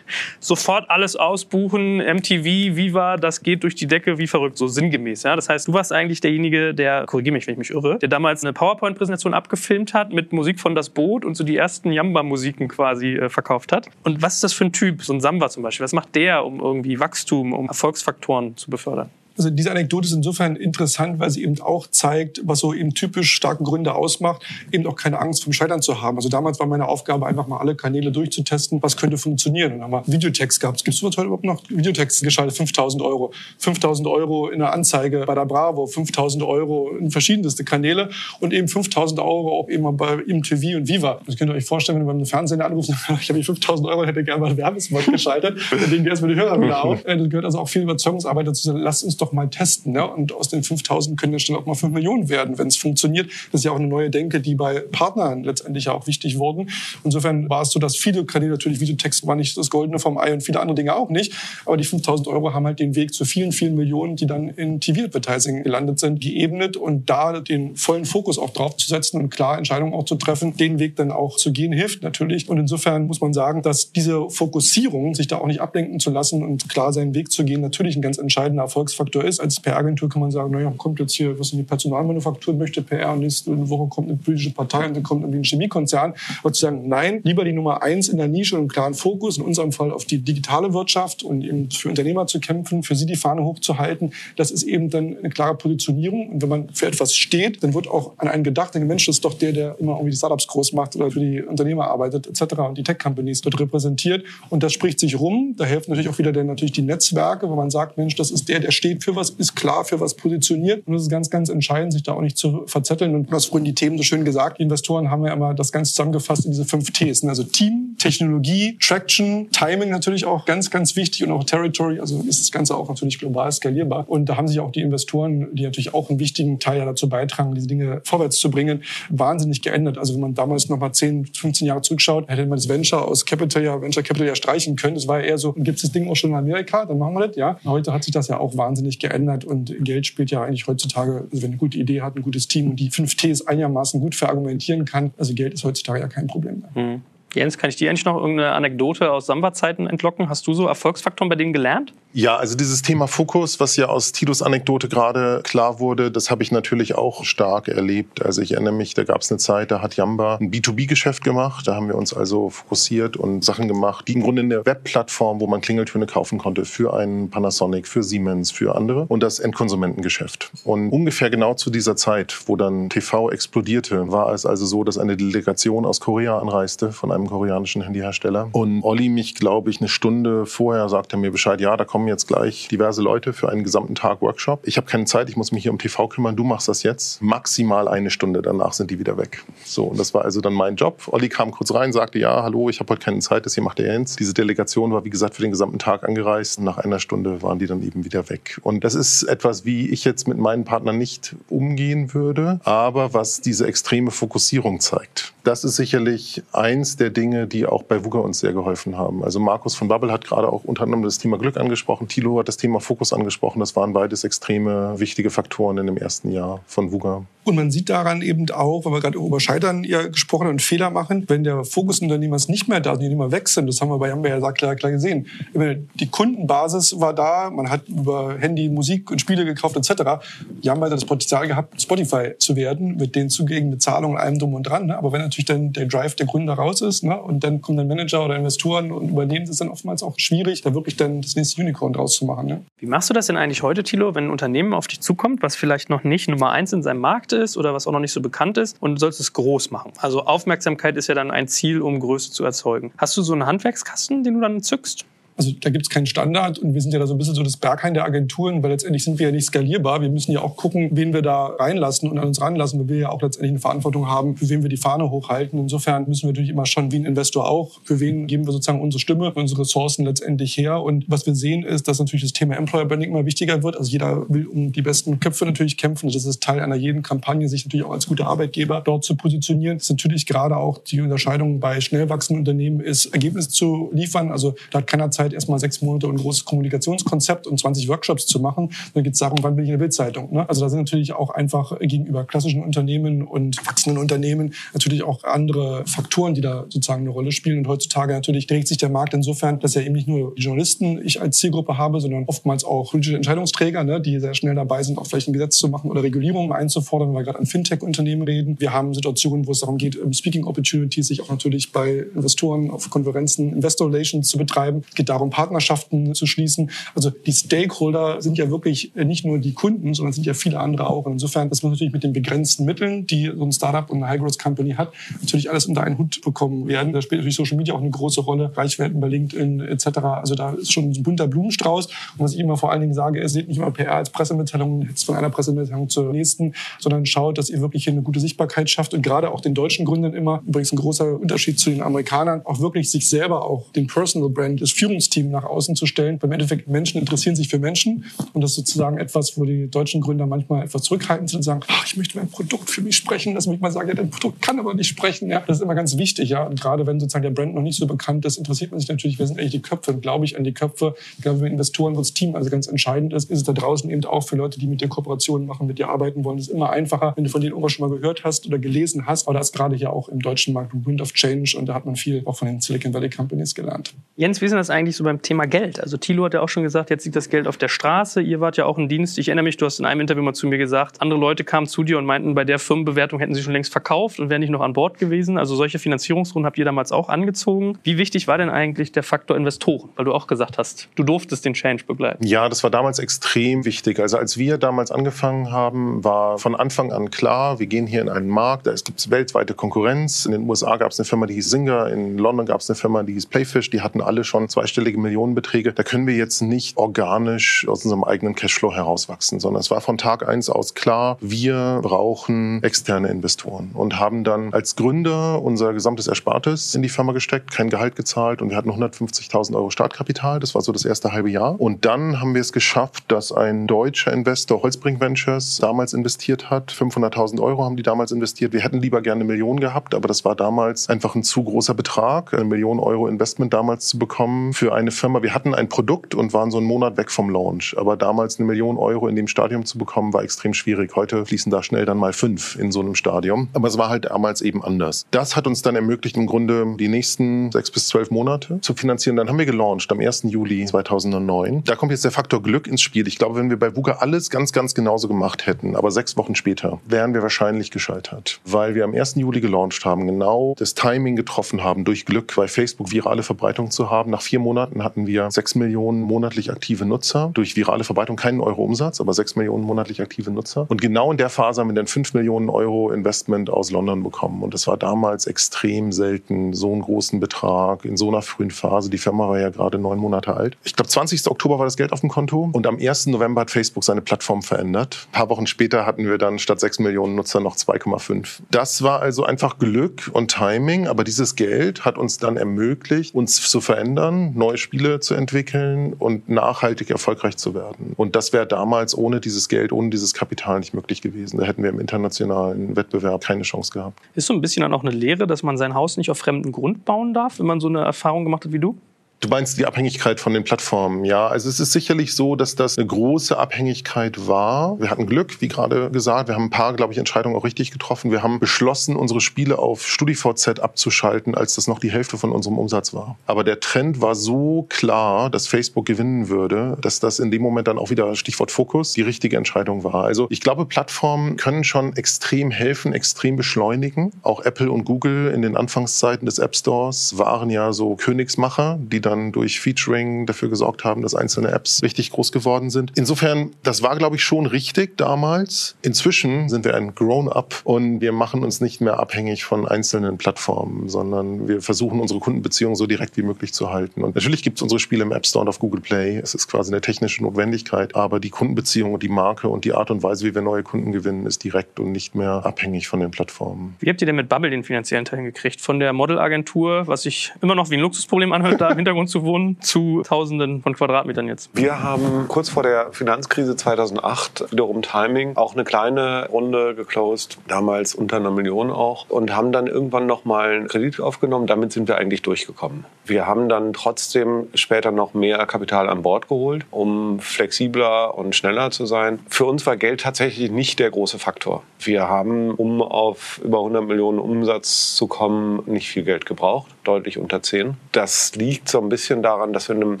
Sofort alles ausbuchen, MTV, Viva, das geht durch die Decke wie verrückt, so sinngemäß. Ja? Das heißt, du warst eigentlich derjenige, der, korrigiere mich, wenn ich mich irre, der damals eine PowerPoint-Präsentation abgefilmt hat mit Musik von Das Boot und so die ersten Jamba-Musiken quasi äh, verkauft hat. Und was ist das für ein Typ, so ein Samba zum Beispiel? Was macht der, um irgendwie Wachstum, um Erfolgsfaktoren zu befördern? Also diese Anekdote ist insofern interessant, weil sie eben auch zeigt, was so eben typisch starken Gründe ausmacht, eben auch keine Angst vom Scheitern zu haben. Also damals war meine Aufgabe, einfach mal alle Kanäle durchzutesten, was könnte funktionieren. Und dann haben wir Videotext gehabt. Gibt es heute überhaupt noch Videotext geschaltet? 5000 Euro. 5000 Euro in der Anzeige bei der Bravo, 5000 Euro in verschiedenste Kanäle und eben 5000 Euro auch eben bei MTV und Viva. Das könnt ihr euch vorstellen, wenn ihr beim Fernsehen anruft, ich habe hier 5000 Euro, hätte gerne mal einen Werbespot geschaltet, dann legen wir erstmal die Hörer wieder auf. Äh, das gehört also auch viel Überzeugungsarbeit dazu. Lasst uns doch mal testen. Ne? Und aus den 5000 können ja schnell auch mal 5 Millionen werden, wenn es funktioniert. Das ist ja auch eine neue Denke, die bei Partnern letztendlich auch wichtig wurden. Insofern war es so, dass viele Kanäle, natürlich Videotext war nicht das Goldene vom Ei und viele andere Dinge auch nicht. Aber die 5000 Euro haben halt den Weg zu vielen, vielen Millionen, die dann in TV-Advertising gelandet sind, geebnet und da den vollen Fokus auch drauf zu setzen und klar Entscheidungen auch zu treffen, den Weg dann auch zu gehen, hilft natürlich. Und insofern muss man sagen, dass diese Fokussierung, sich da auch nicht ablenken zu lassen und klar seinen Weg zu gehen, natürlich ein ganz entscheidender Erfolgsfaktor ist. Als PR-Agentur kann man sagen, naja, kommt jetzt hier, was in die Personalmanufaktur möchte, PR, und nächste Woche kommt eine politische Partei und dann kommt irgendwie ein Chemiekonzern. Aber zu sagen, nein, lieber die Nummer eins in der Nische und einen klaren Fokus, in unserem Fall auf die digitale Wirtschaft und eben für Unternehmer zu kämpfen, für sie die Fahne hochzuhalten, das ist eben dann eine klare Positionierung. Und wenn man für etwas steht, dann wird auch an einen gedacht, der Mensch ist doch der, der immer irgendwie die Startups groß macht oder für die Unternehmer arbeitet etc. und die Tech-Companies wird repräsentiert. Und das spricht sich rum. Da helfen natürlich auch wieder dann natürlich die Netzwerke, wo man sagt, Mensch, das ist der, der steht für was, ist klar für was positioniert. Und das ist ganz, ganz entscheidend, sich da auch nicht zu verzetteln. Und hast vorhin die Themen so schön gesagt. Die Investoren haben ja immer das Ganze zusammengefasst in diese fünf Ts. Also Team, Technologie, Traction, Timing natürlich auch ganz, ganz wichtig und auch Territory. Also ist das Ganze auch natürlich global skalierbar. Und da haben sich auch die Investoren, die natürlich auch einen wichtigen Teil dazu beitragen, diese Dinge vorwärts zu bringen, wahnsinnig geändert. Also wenn man damals noch mal 10, 15 Jahre zurückschaut, hätte man das Venture aus Capital ja, Venture Capital ja streichen können. Das war ja eher so, gibt es das Ding auch schon in Amerika, dann machen wir das, ja. Heute hat sich das ja auch wahnsinnig völlig geändert und Geld spielt ja eigentlich heutzutage, also wenn eine gute Idee hat, ein gutes Team und die fünf Ts einigermaßen gut verargumentieren kann, also Geld ist heutzutage ja kein Problem mehr. Mhm. Jens, kann ich dir eigentlich noch irgendeine Anekdote aus Samba-Zeiten entlocken? Hast du so Erfolgsfaktoren bei denen gelernt? Ja, also dieses Thema Fokus, was ja aus Titos Anekdote gerade klar wurde, das habe ich natürlich auch stark erlebt. Also ich erinnere mich, da gab es eine Zeit, da hat Jamba ein B2B-Geschäft gemacht. Da haben wir uns also fokussiert und Sachen gemacht, die im Grunde eine Webplattform, wo man Klingeltöne kaufen konnte für einen Panasonic, für Siemens, für andere und das Endkonsumentengeschäft. Und ungefähr genau zu dieser Zeit, wo dann TV explodierte, war es also so, dass eine Delegation aus Korea anreiste von einem koreanischen Handyhersteller und Olli mich, glaube ich, eine Stunde vorher sagte mir Bescheid, ja, da kommen jetzt gleich diverse Leute für einen gesamten Tag Workshop. Ich habe keine Zeit, ich muss mich hier um TV kümmern, du machst das jetzt. Maximal eine Stunde, danach sind die wieder weg. So, und das war also dann mein Job. Olli kam kurz rein, sagte, ja, hallo, ich habe heute keine Zeit, das hier macht der Jens. Diese Delegation war, wie gesagt, für den gesamten Tag angereist. Nach einer Stunde waren die dann eben wieder weg. Und das ist etwas, wie ich jetzt mit meinen Partnern nicht umgehen würde, aber was diese extreme Fokussierung zeigt. Das ist sicherlich eins der Dinge, die auch bei VUGA uns sehr geholfen haben. Also Markus von Bubble hat gerade auch unter anderem das Thema Glück angesprochen Thilo hat das Thema Fokus angesprochen. Das waren beides extreme wichtige Faktoren in dem ersten Jahr von VUGA. Und man sieht daran eben auch, weil wir gerade über Scheitern ja gesprochen haben und Fehler machen, wenn der Fokus Unternehmers nicht mehr da ist, die mehr weg sind, das haben wir bei Jamba ja klar, klar gesehen. Die Kundenbasis war da, man hat über Handy Musik und Spiele gekauft etc. Jamba hat das Potenzial gehabt, Spotify zu werden, mit den zugehenden Bezahlungen und allem drum und dran. Ne? Aber wenn natürlich dann der Drive der Gründer raus ist ne? und dann kommen dann Manager oder Investoren und übernehmen, ist es dann oftmals auch schwierig, da wirklich dann das nächste Unicorn draus zu machen. Ne? Wie machst du das denn eigentlich heute, Thilo, wenn ein Unternehmen auf dich zukommt, was vielleicht noch nicht Nummer eins in seinem Markt ist oder was auch noch nicht so bekannt ist und du sollst es groß machen? Also Aufmerksamkeit ist ja dann ein Ziel, um Größe zu erzeugen. Hast du so einen Handwerkskasten, den du dann zückst? Also da gibt es keinen Standard und wir sind ja da so ein bisschen so das Berghain der Agenturen, weil letztendlich sind wir ja nicht skalierbar. Wir müssen ja auch gucken, wen wir da reinlassen und an uns ranlassen, weil wir ja auch letztendlich eine Verantwortung haben, für wen wir die Fahne hochhalten. Insofern müssen wir natürlich immer schon wie ein Investor auch, für wen geben wir sozusagen unsere Stimme, unsere Ressourcen letztendlich her. Und was wir sehen ist, dass natürlich das Thema Employer Branding immer wichtiger wird. Also jeder will um die besten Köpfe natürlich kämpfen. Das ist Teil einer jeden Kampagne, sich natürlich auch als guter Arbeitgeber dort zu positionieren. Das ist natürlich gerade auch die Unterscheidung bei schnell wachsenden Unternehmen ist, Ergebnis zu liefern. Also da hat keiner Zeit, erstmal sechs Monate ein großes Kommunikationskonzept und 20 Workshops zu machen. Dann geht es darum, wann bin ich in der Bildzeitung. Ne? Also da sind natürlich auch einfach gegenüber klassischen Unternehmen und wachsenden Unternehmen natürlich auch andere Faktoren, die da sozusagen eine Rolle spielen. Und heutzutage natürlich dreht sich der Markt insofern, dass ja eben nicht nur die Journalisten ich als Zielgruppe habe, sondern oftmals auch politische Entscheidungsträger, ne, die sehr schnell dabei sind, auch vielleicht ein Gesetz zu machen oder Regulierungen einzufordern, wenn wir gerade an Fintech-Unternehmen reden. Wir haben Situationen, wo es darum geht, Speaking Opportunities sich auch natürlich bei Investoren auf Konferenzen Investor Relations zu betreiben. Es geht darum, Partnerschaften zu schließen. Also die Stakeholder sind ja wirklich nicht nur die Kunden, sondern sind ja viele andere auch. Und insofern, das muss natürlich mit den begrenzten Mitteln, die so ein Startup und eine High-Growth-Company hat, natürlich alles unter einen Hut bekommen werden. Da spielt natürlich Social Media auch eine große Rolle, Reichweiten bei LinkedIn etc. Also da ist schon ein bunter Blumenstrauß. Und was ich immer vor allen Dingen sage, ist, seht nicht immer PR als Pressemitteilung, jetzt von einer Pressemitteilung zur nächsten, sondern schaut, dass ihr wirklich hier eine gute Sichtbarkeit schafft und gerade auch den deutschen Gründern immer, übrigens ein großer Unterschied zu den Amerikanern, auch wirklich sich selber auch den Personal Brand, das Führungsteam nach außen zu stellen. Beim Endeffekt, Menschen interessieren sich für Menschen. Und das ist sozusagen etwas, wo die deutschen Gründer manchmal etwas zurückhaltend sind und sagen, ach, ich möchte mein Produkt für mich sprechen. Dass mich mal sagen, ja, dein Produkt kann aber nicht sprechen. Ja, das ist immer ganz wichtig. Ja, und gerade wenn sozusagen der Brand noch nicht so bekannt ist, interessiert man sich natürlich, wer sind eigentlich die Köpfe? Und glaube ich an die Köpfe. Ich glaube, mit Investoren, wo das Team also ganz entscheidend ist, ist es da draußen eben auch für Leute, die mit dir Kooperationen machen, mit dir arbeiten wollen. Das ist immer einfacher, wenn du von denen irgendwas schon mal gehört hast oder gelesen hast. Aber das ist gerade hier auch im deutschen Markt Wind of Change und da hat man viel auch von den Silicon Valley Companies gelernt. Jens, wie denn das eigentlich so beim Thema Geld? Also Thilo hat ja auch schon gesagt, jetzt liegt das Geld auf der Straße. Ihr wart ja auch ein Dienst. Ich erinnere mich, du hast in einem Interview mal zu mir gesagt, andere Leute kamen zu dir und meinten, bei der Firmenbewertung hätten sie schon längst verkauft und wären nicht noch an Bord gewesen. Also solche Finanzierungsrunden habt ihr damals auch angezogen. Wie wichtig war denn eigentlich der Faktor Investoren? Weil du auch gesagt hast, du durftest den Change begleiten. Ja, das war damals extrem wichtig. Also als wir damals angefangen haben, war von Anfang an klar, wir gehen hier in einen Markt, da gibt es weltweite Konkurrenz. In den USA gab es eine Firma, die hieß Singer, in London gab es eine Firma, die hieß Playfish, die hatten alle schon zweistellige Millionenbeträge. Da können wir jetzt nicht organisch aus unserem eigenen Cashflow herauswachsen, sondern es war von Tag eins aus klar, wir brauchen externe Investoren und haben dann als Gründer unser gesamtes Erspartes in die Firma gesteckt, kein Gehalt gezahlt und wir hatten 150.000 Euro Startkapital. Das war so das erste halbe Jahr. Und dann haben wir es geschafft, dass ein deutscher Investor Holzbrink Ventures damals investiert hat. 500.000 Euro haben die damals investiert. Wir hätten lieber gerne eine Million gehabt, aber das war damals einfach ein zu großer Betrag, eine Million Euro Investment damals zu bekommen für für eine Firma. Wir hatten ein Produkt und waren so einen Monat weg vom Launch. Aber damals eine Million Euro in dem Stadium zu bekommen, war extrem schwierig. Heute fließen da schnell dann mal fünf in so einem Stadium. Aber es war halt damals eben anders. Das hat uns dann ermöglicht, im Grunde die nächsten sechs bis zwölf Monate zu finanzieren. Dann haben wir gelauncht am 1. Juli 2009. Da kommt jetzt der Faktor Glück ins Spiel. Ich glaube, wenn wir bei VUCA alles ganz, ganz genauso gemacht hätten, aber sechs Wochen später, wären wir wahrscheinlich gescheitert. Weil wir am 1. Juli gelauncht haben, genau das Timing getroffen haben, durch Glück, bei Facebook virale Verbreitung zu haben. Nach vier Monaten hatten wir sechs Millionen monatlich aktive Nutzer. Durch virale Verbreitung keinen Euro Umsatz, aber sechs Millionen monatlich aktive Nutzer. Und genau in der Phase haben wir dann fünf Millionen Euro Investment aus London bekommen. Und das war damals extrem selten, so einen großen Betrag in so einer frühen Phase. Die Firma war ja gerade neun Monate alt. Ich glaube, 20. Oktober war das Geld auf dem Konto. Und am 1. November hat Facebook seine Plattform verändert. Ein paar Wochen später hatten wir dann statt sechs Millionen Nutzer noch 2,5. Das war also einfach Glück und Timing. Aber dieses Geld hat uns dann ermöglicht, uns zu verändern, neue Spiele zu entwickeln und nachhaltig erfolgreich zu werden. Und das wäre damals ohne dieses Geld, ohne dieses Kapital nicht möglich gewesen. Da hätten wir im internationalen Wettbewerb keine Chance gehabt. Ist so ein bisschen dann auch eine Lehre, dass man sein Haus nicht auf fremden Grund bauen darf, wenn man so eine Erfahrung gemacht hat wie du? Du meinst die Abhängigkeit von den Plattformen, ja. Also es ist sicherlich so, dass das eine große Abhängigkeit war. Wir hatten Glück, wie gerade gesagt. Wir haben ein paar, glaube ich, Entscheidungen auch richtig getroffen. Wir haben beschlossen, unsere Spiele auf StudiVZ abzuschalten, als das noch die Hälfte von unserem Umsatz war. Aber der Trend war so klar, dass Facebook gewinnen würde, dass das in dem Moment dann auch wieder Stichwort Fokus die richtige Entscheidung war. Also ich glaube, Plattformen können schon extrem helfen, extrem beschleunigen. Auch Apple und Google in den Anfangszeiten des App Stores waren ja so Königsmacher, die dann durch Featuring dafür gesorgt haben, dass einzelne Apps richtig groß geworden sind. Insofern, das war, glaube ich, schon richtig damals. Inzwischen sind wir ein Grown-up und wir machen uns nicht mehr abhängig von einzelnen Plattformen, sondern wir versuchen, unsere Kundenbeziehungen so direkt wie möglich zu halten. Und natürlich gibt es unsere Spiele im App Store und auf Google Play. Es ist quasi eine technische Notwendigkeit, aber die Kundenbeziehung und die Marke und die Art und Weise, wie wir neue Kunden gewinnen, ist direkt und nicht mehr abhängig von den Plattformen. Wie habt ihr denn mit Bubble den finanziellen Teil gekriegt? Von der Modelagentur, was sich immer noch wie ein Luxusproblem anhört, da im Hintergrund zu wohnen, zu Tausenden von Quadratmetern jetzt? Wir haben kurz vor der Finanzkrise 2008 wiederum Timing auch eine kleine Runde geclosed, damals unter einer Million auch, und haben dann irgendwann nochmal einen Kredit aufgenommen. Damit sind wir eigentlich durchgekommen. Wir haben dann trotzdem später noch mehr Kapital an Bord geholt, um flexibler und schneller zu sein. Für uns war Geld tatsächlich nicht der große Faktor. Wir haben, um auf über 100 Millionen Umsatz zu kommen, nicht viel Geld gebraucht, deutlich unter 10. Das liegt so ein bisschen daran, dass wir in einem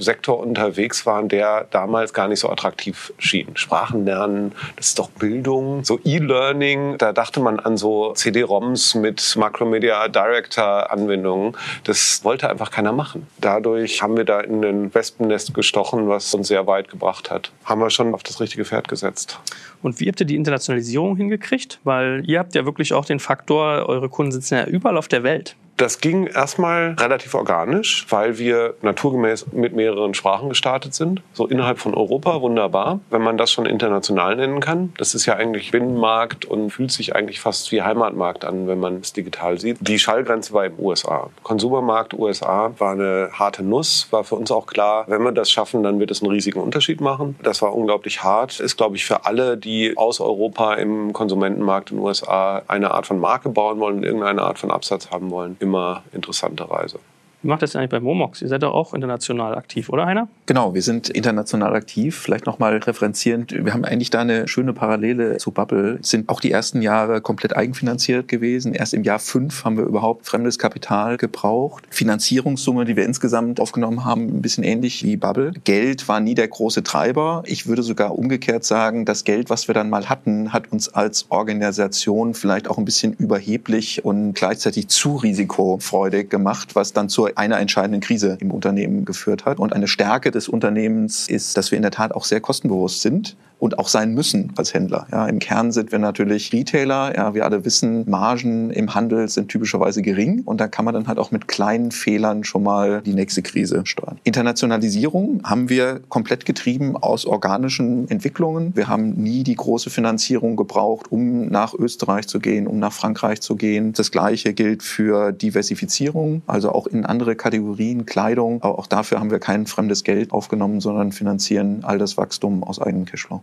Sektor unterwegs waren, der damals gar nicht so attraktiv schien. Sprachen lernen, das ist doch Bildung. So E-Learning, da dachte man an so CD-ROMs mit Macromedia Director Anwendungen. Das wollte einfach keiner machen. Dadurch haben wir da in ein Wespennest gestochen, was uns sehr weit gebracht hat. Haben wir schon auf das richtige Pferd gesetzt. Und wie habt ihr die Internationalisierung hingekriegt? Weil ihr habt ja wirklich auch den Faktor, eure Kunden sitzen ja überall auf der Welt. Das ging erstmal relativ organisch, weil wir naturgemäß mit mehreren Sprachen gestartet sind. So innerhalb von Europa wunderbar, wenn man das schon international nennen kann. Das ist ja eigentlich Binnenmarkt und fühlt sich eigentlich fast wie Heimatmarkt an, wenn man es digital sieht. Die Schallgrenze war im USA. Konsumermarkt USA war eine harte Nuss, war für uns auch klar, wenn wir das schaffen, dann wird es einen riesigen Unterschied machen. Das war unglaublich hart. Ist, glaube ich, für alle, die aus Europa im Konsumentenmarkt in den USA eine Art von Marke bauen wollen, irgendeine Art von Absatz haben wollen, immer interessante Reise. Wie macht das denn eigentlich bei Momox? Ihr seid doch auch international aktiv, oder einer? Genau, wir sind international aktiv. Vielleicht nochmal referenzierend. Wir haben eigentlich da eine schöne Parallele zu Bubble. Sind auch die ersten Jahre komplett eigenfinanziert gewesen. Erst im Jahr fünf haben wir überhaupt fremdes Kapital gebraucht. Finanzierungssumme, die wir insgesamt aufgenommen haben, ein bisschen ähnlich wie Bubble. Geld war nie der große Treiber. Ich würde sogar umgekehrt sagen, das Geld, was wir dann mal hatten, hat uns als Organisation vielleicht auch ein bisschen überheblich und gleichzeitig zu risikofreudig gemacht, was dann zur einer entscheidenden Krise im Unternehmen geführt hat. Und eine Stärke des Unternehmens ist, dass wir in der Tat auch sehr kostenbewusst sind und auch sein müssen als Händler. Ja, Im Kern sind wir natürlich Retailer. Ja, wir alle wissen, Margen im Handel sind typischerweise gering und da kann man dann halt auch mit kleinen Fehlern schon mal die nächste Krise steuern. Internationalisierung haben wir komplett getrieben aus organischen Entwicklungen. Wir haben nie die große Finanzierung gebraucht, um nach Österreich zu gehen, um nach Frankreich zu gehen. Das Gleiche gilt für Diversifizierung, also auch in andere Kategorien, Kleidung. Aber auch dafür haben wir kein fremdes Geld aufgenommen, sondern finanzieren all das Wachstum aus eigenem Cashflow.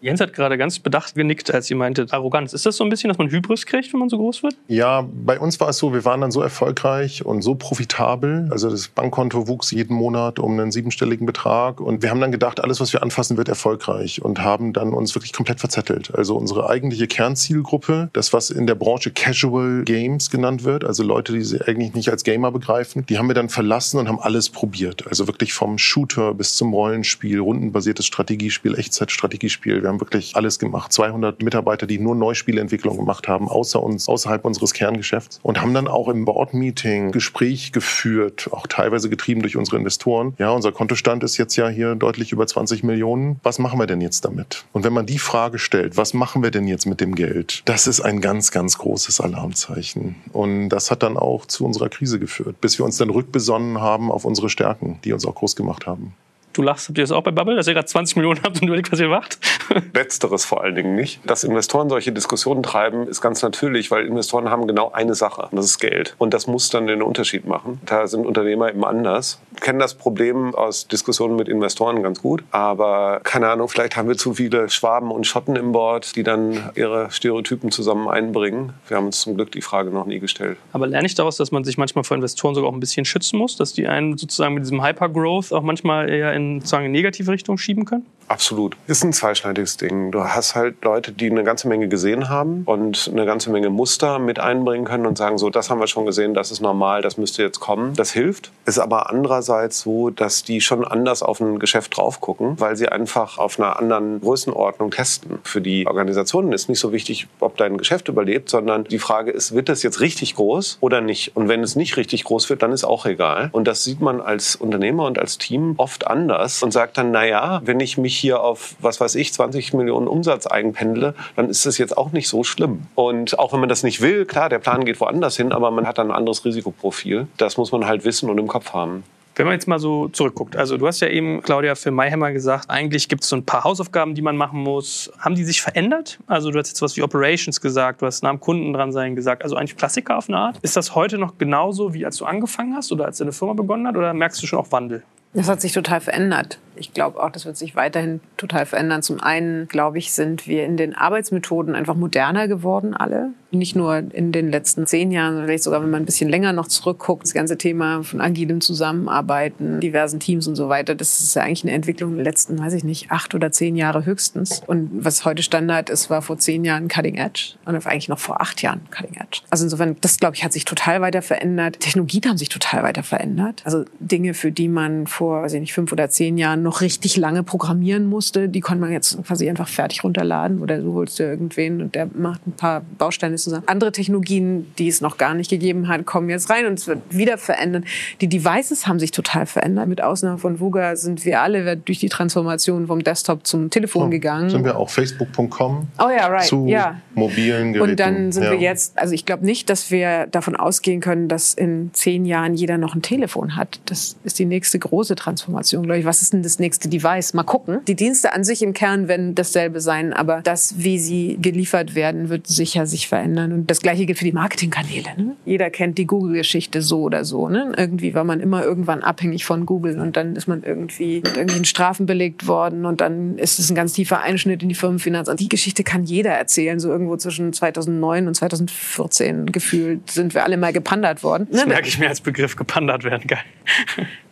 Jens hat gerade ganz bedacht genickt, als sie meinte, Arroganz. Ist das so ein bisschen, dass man Hybris kriegt, wenn man so groß wird? Ja, bei uns war es so, wir waren dann so erfolgreich und so profitabel. Also das Bankkonto wuchs jeden Monat um einen siebenstelligen Betrag. Und wir haben dann gedacht, alles, was wir anfassen, wird erfolgreich. Und haben dann uns wirklich komplett verzettelt. Also unsere eigentliche Kernzielgruppe, das, was in der Branche Casual Games genannt wird, also Leute, die sie eigentlich nicht als Gamer begreifen, die haben wir dann verlassen und haben alles probiert. Also wirklich vom Shooter bis zum Rollenspiel, rundenbasiertes Strategiespiel, Echtzeitstrategiespiel wir haben wirklich alles gemacht. 200 Mitarbeiter, die nur Neuspielentwicklung gemacht haben, außer uns, außerhalb unseres Kerngeschäfts. Und haben dann auch im Board-Meeting Gespräch geführt, auch teilweise getrieben durch unsere Investoren. Ja, unser Kontostand ist jetzt ja hier deutlich über 20 Millionen. Was machen wir denn jetzt damit? Und wenn man die Frage stellt, was machen wir denn jetzt mit dem Geld? Das ist ein ganz, ganz großes Alarmzeichen. Und das hat dann auch zu unserer Krise geführt, bis wir uns dann rückbesonnen haben auf unsere Stärken, die uns auch groß gemacht haben. Du lachst, habt ihr das auch bei Bubble, dass ihr gerade 20 Millionen habt und überlegt, was ihr macht? Letzteres vor allen Dingen nicht. Dass Investoren solche Diskussionen treiben, ist ganz natürlich, weil Investoren haben genau eine Sache, und das ist Geld. Und das muss dann den Unterschied machen. Da sind Unternehmer eben anders. Kennen das Problem aus Diskussionen mit Investoren ganz gut. Aber keine Ahnung, vielleicht haben wir zu viele Schwaben und Schotten im Board, die dann ihre Stereotypen zusammen einbringen. Wir haben uns zum Glück die Frage noch nie gestellt. Aber lerne ich daraus, dass man sich manchmal vor Investoren sogar auch ein bisschen schützen muss, dass die einen sozusagen mit diesem Hypergrowth auch manchmal eher in sozusagen in negative Richtung schieben können? Absolut. Ist ein zweischneidiges Ding. Du hast halt Leute, die eine ganze Menge gesehen haben und eine ganze Menge Muster mit einbringen können und sagen, so, das haben wir schon gesehen, das ist normal, das müsste jetzt kommen. Das hilft. Ist aber andererseits so, dass die schon anders auf ein Geschäft drauf gucken, weil sie einfach auf einer anderen Größenordnung testen. Für die Organisationen ist nicht so wichtig, ob dein Geschäft überlebt, sondern die Frage ist, wird das jetzt richtig groß oder nicht? Und wenn es nicht richtig groß wird, dann ist auch egal. Und das sieht man als Unternehmer und als Team oft anders und sagt dann, naja, wenn ich mich hier auf, was weiß ich, 20 Millionen Umsatz eigenpendle, dann ist das jetzt auch nicht so schlimm. Und auch wenn man das nicht will, klar, der Plan geht woanders hin, aber man hat dann ein anderes Risikoprofil. Das muss man halt wissen und im Kopf haben. Wenn man jetzt mal so zurückguckt, also du hast ja eben, Claudia, für Mayhammer gesagt, eigentlich gibt es so ein paar Hausaufgaben, die man machen muss. Haben die sich verändert? Also du hast jetzt was wie Operations gesagt, du hast nah am Kunden dran sein gesagt, also eigentlich Klassiker auf eine Art. Ist das heute noch genauso, wie als du angefangen hast oder als deine Firma begonnen hat oder merkst du schon auch Wandel? Das hat sich total verändert. Ich glaube auch, das wird sich weiterhin total verändern. Zum einen, glaube ich, sind wir in den Arbeitsmethoden einfach moderner geworden, alle. Nicht nur in den letzten zehn Jahren, vielleicht sogar, wenn man ein bisschen länger noch zurückguckt, das ganze Thema von agilem Zusammenarbeiten, diversen Teams und so weiter, das ist ja eigentlich eine Entwicklung der letzten, weiß ich nicht, acht oder zehn Jahre höchstens. Und was heute Standard ist, war vor zehn Jahren Cutting Edge und eigentlich noch vor acht Jahren Cutting Edge. Also insofern, das, glaube ich, hat sich total weiter verändert. Technologien haben sich total weiter verändert. Also Dinge, für die man vor, weiß ich nicht, fünf oder zehn Jahren noch richtig lange programmieren musste, die konnte man jetzt quasi einfach fertig runterladen oder du holst dir irgendwen und der macht ein paar Bausteine zusammen. Andere Technologien, die es noch gar nicht gegeben hat, kommen jetzt rein und es wird wieder verändern. Die Devices haben sich total verändert. Mit Ausnahme von VUGA sind wir alle durch die Transformation vom Desktop zum Telefon So, gegangen. Sind wir auch facebook.com Oh ja, right. zu ja. mobilen Geräten. Und dann sind ja. wir jetzt, also ich glaube nicht, dass wir davon ausgehen können, dass in zehn Jahren jeder noch ein Telefon hat. Das ist die nächste große Transformation, glaube ich. Was ist denn das nächste Device. Mal gucken. Die Dienste an sich im Kern werden dasselbe sein, aber das, wie sie geliefert werden, wird sicher sich verändern. Und das Gleiche gilt für die Marketingkanäle. Ne? Jeder kennt die Google-Geschichte so oder so. Ne? Irgendwie war man immer irgendwann abhängig von Google und dann ist man irgendwie mit irgendwelchen Strafen belegt worden und dann ist es ein ganz tiefer Einschnitt in die Firmenfinanz. Und die Geschichte kann jeder erzählen. So irgendwo zwischen 2009 und 2014 gefühlt sind wir alle mal gepandert worden. Das merke ich mir als Begriff gepandert werden. Geil.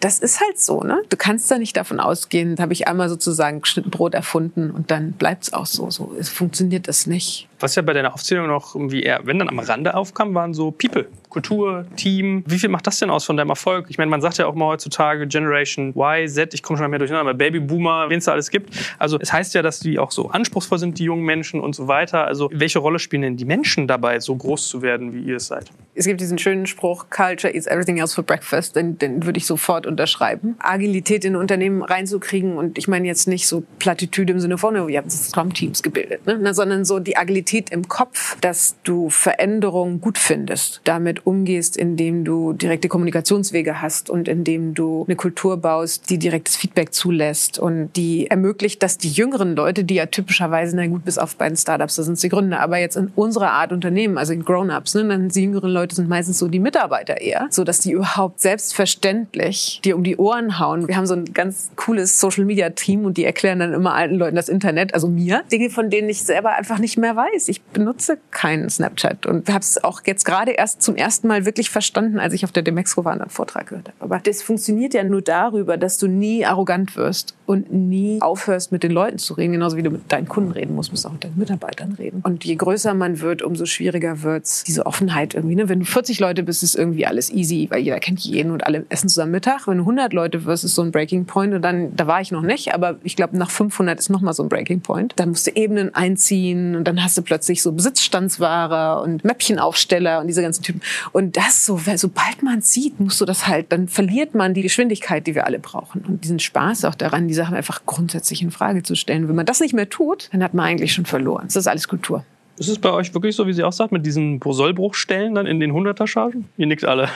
Das ist halt so, ne? Du kannst da nicht davon ausgehen, habe ich einmal sozusagen geschnitten Brot erfunden und dann bleibt es auch so. So es funktioniert das nicht. Was ja bei deiner Aufzählung noch irgendwie eher, wenn dann am Rande aufkam, waren so People, Kultur, Team. Wie viel macht das denn aus von deinem Erfolg? Ich meine, man sagt ja auch mal heutzutage Generation Y, Z, ich komme schon mehr durcheinander, aber Babyboomer, wen es da alles gibt. Also es heißt ja, dass die auch so anspruchsvoll sind, die jungen Menschen und so weiter. Also welche Rolle spielen denn die Menschen dabei, so groß zu werden, wie ihr es seid? Es gibt diesen schönen Spruch, Culture is everything else for breakfast, den, den würde ich sofort unterschreiben. Agilität in Unternehmen reinzukriegen und ich meine jetzt nicht so Plattitüde im Sinne von, wir haben Scrum-Teams gebildet, ne? sondern so die Agilität im Kopf, dass du Veränderungen gut findest, damit umgehst, indem du direkte Kommunikationswege hast und indem du eine Kultur baust, die direktes Feedback zulässt und die ermöglicht, dass die jüngeren Leute, die ja typischerweise, na gut, bis auf bei den Startups, da sind die Gründer, aber jetzt in unserer Art Unternehmen, also in Grown-ups, ne, dann die jüngeren Leute sind meistens so die Mitarbeiter eher, so dass die überhaupt selbstverständlich dir um die Ohren hauen. Wir haben so ein ganz cooles Social-Media-Team und die erklären dann immer alten Leuten das Internet, also mir, Dinge, von denen ich selber einfach nicht mehr weiß. Ich benutze keinen Snapchat und habe es auch jetzt gerade erst zum ersten Mal wirklich verstanden, als ich auf der Demexco war und einen Vortrag gehört habe. Aber das funktioniert ja nur darüber, dass du nie arrogant wirst und nie aufhörst, mit den Leuten zu reden, genauso wie du mit deinen Kunden reden musst, musst du auch mit deinen Mitarbeitern reden. Und je größer man wird, umso schwieriger wird's diese Offenheit irgendwie. Ne? Wenn du 40 Leute bist, ist irgendwie alles easy, weil jeder kennt jeden und alle essen zusammen Mittag. Wenn du 100 Leute wirst, ist so ein Breaking Point und dann, da war ich noch nicht, aber ich glaube, nach 500 ist nochmal so ein Breaking Point. Dann musst du Ebenen einziehen und dann hast du plötzlich so Besitzstandsware und Mäppchenaufsteller und diese ganzen Typen. Und das so, sobald man sieht, musst du das halt, dann verliert man die Geschwindigkeit, die wir alle brauchen. Und diesen Spaß auch daran, die Sachen einfach grundsätzlich in Frage zu stellen. Wenn man das nicht mehr tut, dann hat man eigentlich schon verloren. Das ist alles Kultur. Ist es bei euch wirklich so, wie sie auch sagt, mit diesen Sollbruchstellen dann in den 100er-Chargen? Ihr nickt alle. Ja.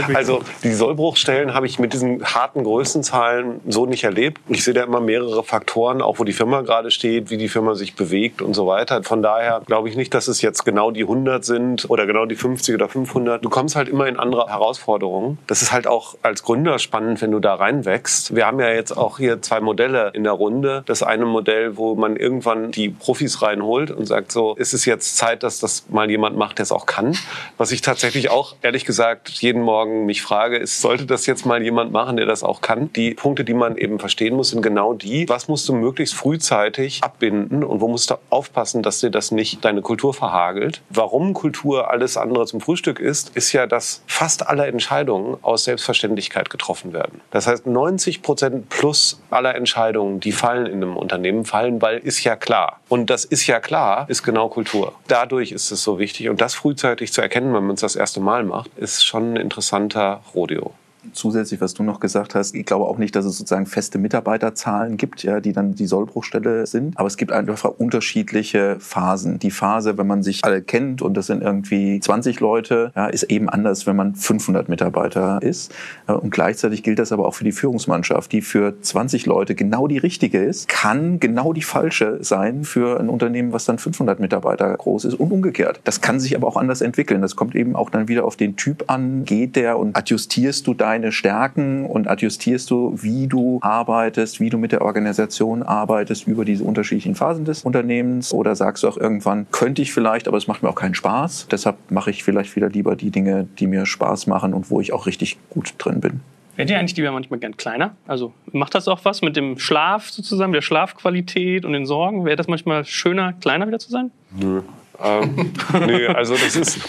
Also die Sollbruchstellen habe ich mit diesen harten Größenzahlen so nicht erlebt. Ich sehe da immer mehrere Faktoren, auch wo die Firma gerade steht, wie die Firma sich bewegt und so weiter. Von daher glaube ich nicht, dass es jetzt genau die 100 sind oder genau die 50 oder 500. Du kommst halt immer in andere Herausforderungen. Das ist halt auch als Gründer spannend, wenn du da reinwächst. Wir haben ja jetzt auch hier zwei Modelle in der Runde. Das eine Modell, wo man irgendwann die Profis reinholt und sagt, so ist es jetzt Zeit, dass das mal jemand macht, der es auch kann. Was ich tatsächlich auch, ehrlich gesagt, jeden Morgen mich frage, ist, sollte das jetzt mal jemand machen, der das auch kann? Die Punkte, die man eben verstehen muss, sind genau die, was musst du möglichst frühzeitig abbinden und wo musst du aufpassen, dass dir das nicht deine Kultur verhagelt. Warum Kultur alles andere zum Frühstück ist, ist ja, dass fast alle Entscheidungen aus Selbstverständlichkeit getroffen werden. Das heißt, 90 Prozent plus aller Entscheidungen, die fallen in einem Unternehmen, fallen, weil ist ja klar. Und das ist ja klar, ist genau Kultur. Dadurch ist es so wichtig. Und das frühzeitig zu erkennen, wenn man es das erste Mal macht, ist schon ein interessanter Rodeo zusätzlich, was du noch gesagt hast, ich glaube auch nicht, dass es sozusagen feste Mitarbeiterzahlen gibt, ja, die dann die Sollbruchstelle sind. Aber es gibt einfach unterschiedliche Phasen. Die Phase, wenn man sich alle kennt und das sind irgendwie 20 Leute, ja, ist eben anders, wenn man 500 Mitarbeiter ist. Und gleichzeitig gilt das aber auch für die Führungsmannschaft, die für 20 Leute genau die richtige ist, kann genau die falsche sein für ein Unternehmen, was dann 500 Mitarbeiter groß ist und umgekehrt. Das kann sich aber auch anders entwickeln. Das kommt eben auch dann wieder auf den Typ an. Geht der und adjustierst du dein deine Stärken und adjustierst du, wie du arbeitest, wie du mit der Organisation arbeitest über diese unterschiedlichen Phasen des Unternehmens? Oder sagst du auch irgendwann, könnte ich vielleicht, aber es macht mir auch keinen Spaß. Deshalb mache ich vielleicht wieder lieber die Dinge, die mir Spaß machen und wo ich auch richtig gut drin bin. Werdet ihr eigentlich lieber manchmal gern kleiner? Also macht das auch was mit dem Schlaf sozusagen, der Schlafqualität und den Sorgen? Wäre das manchmal schöner, kleiner wieder zu sein? Nö. Ähm, nee, also das ist,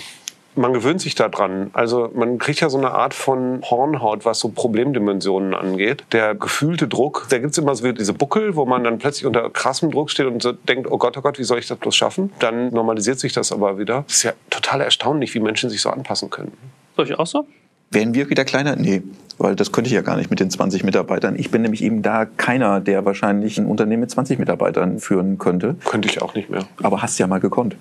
man gewöhnt sich daran. Also man kriegt ja so eine Art von Hornhaut, was so Problemdimensionen angeht. Der gefühlte Druck, da gibt es immer so diese Buckel, wo man dann plötzlich unter krassem Druck steht und so denkt, oh Gott, oh Gott, wie soll ich das bloß schaffen? Dann normalisiert sich das aber wieder. Es ist ja total erstaunlich, wie Menschen sich so anpassen können. Soll ich auch so? Werden wir wieder kleiner? Nee. Weil das könnte ich ja gar nicht mit den 20 Mitarbeitern. Ich bin nämlich eben da keiner, der wahrscheinlich ein Unternehmen mit 20 Mitarbeitern führen könnte. Könnte ich auch nicht mehr. Aber hast ja mal gekonnt.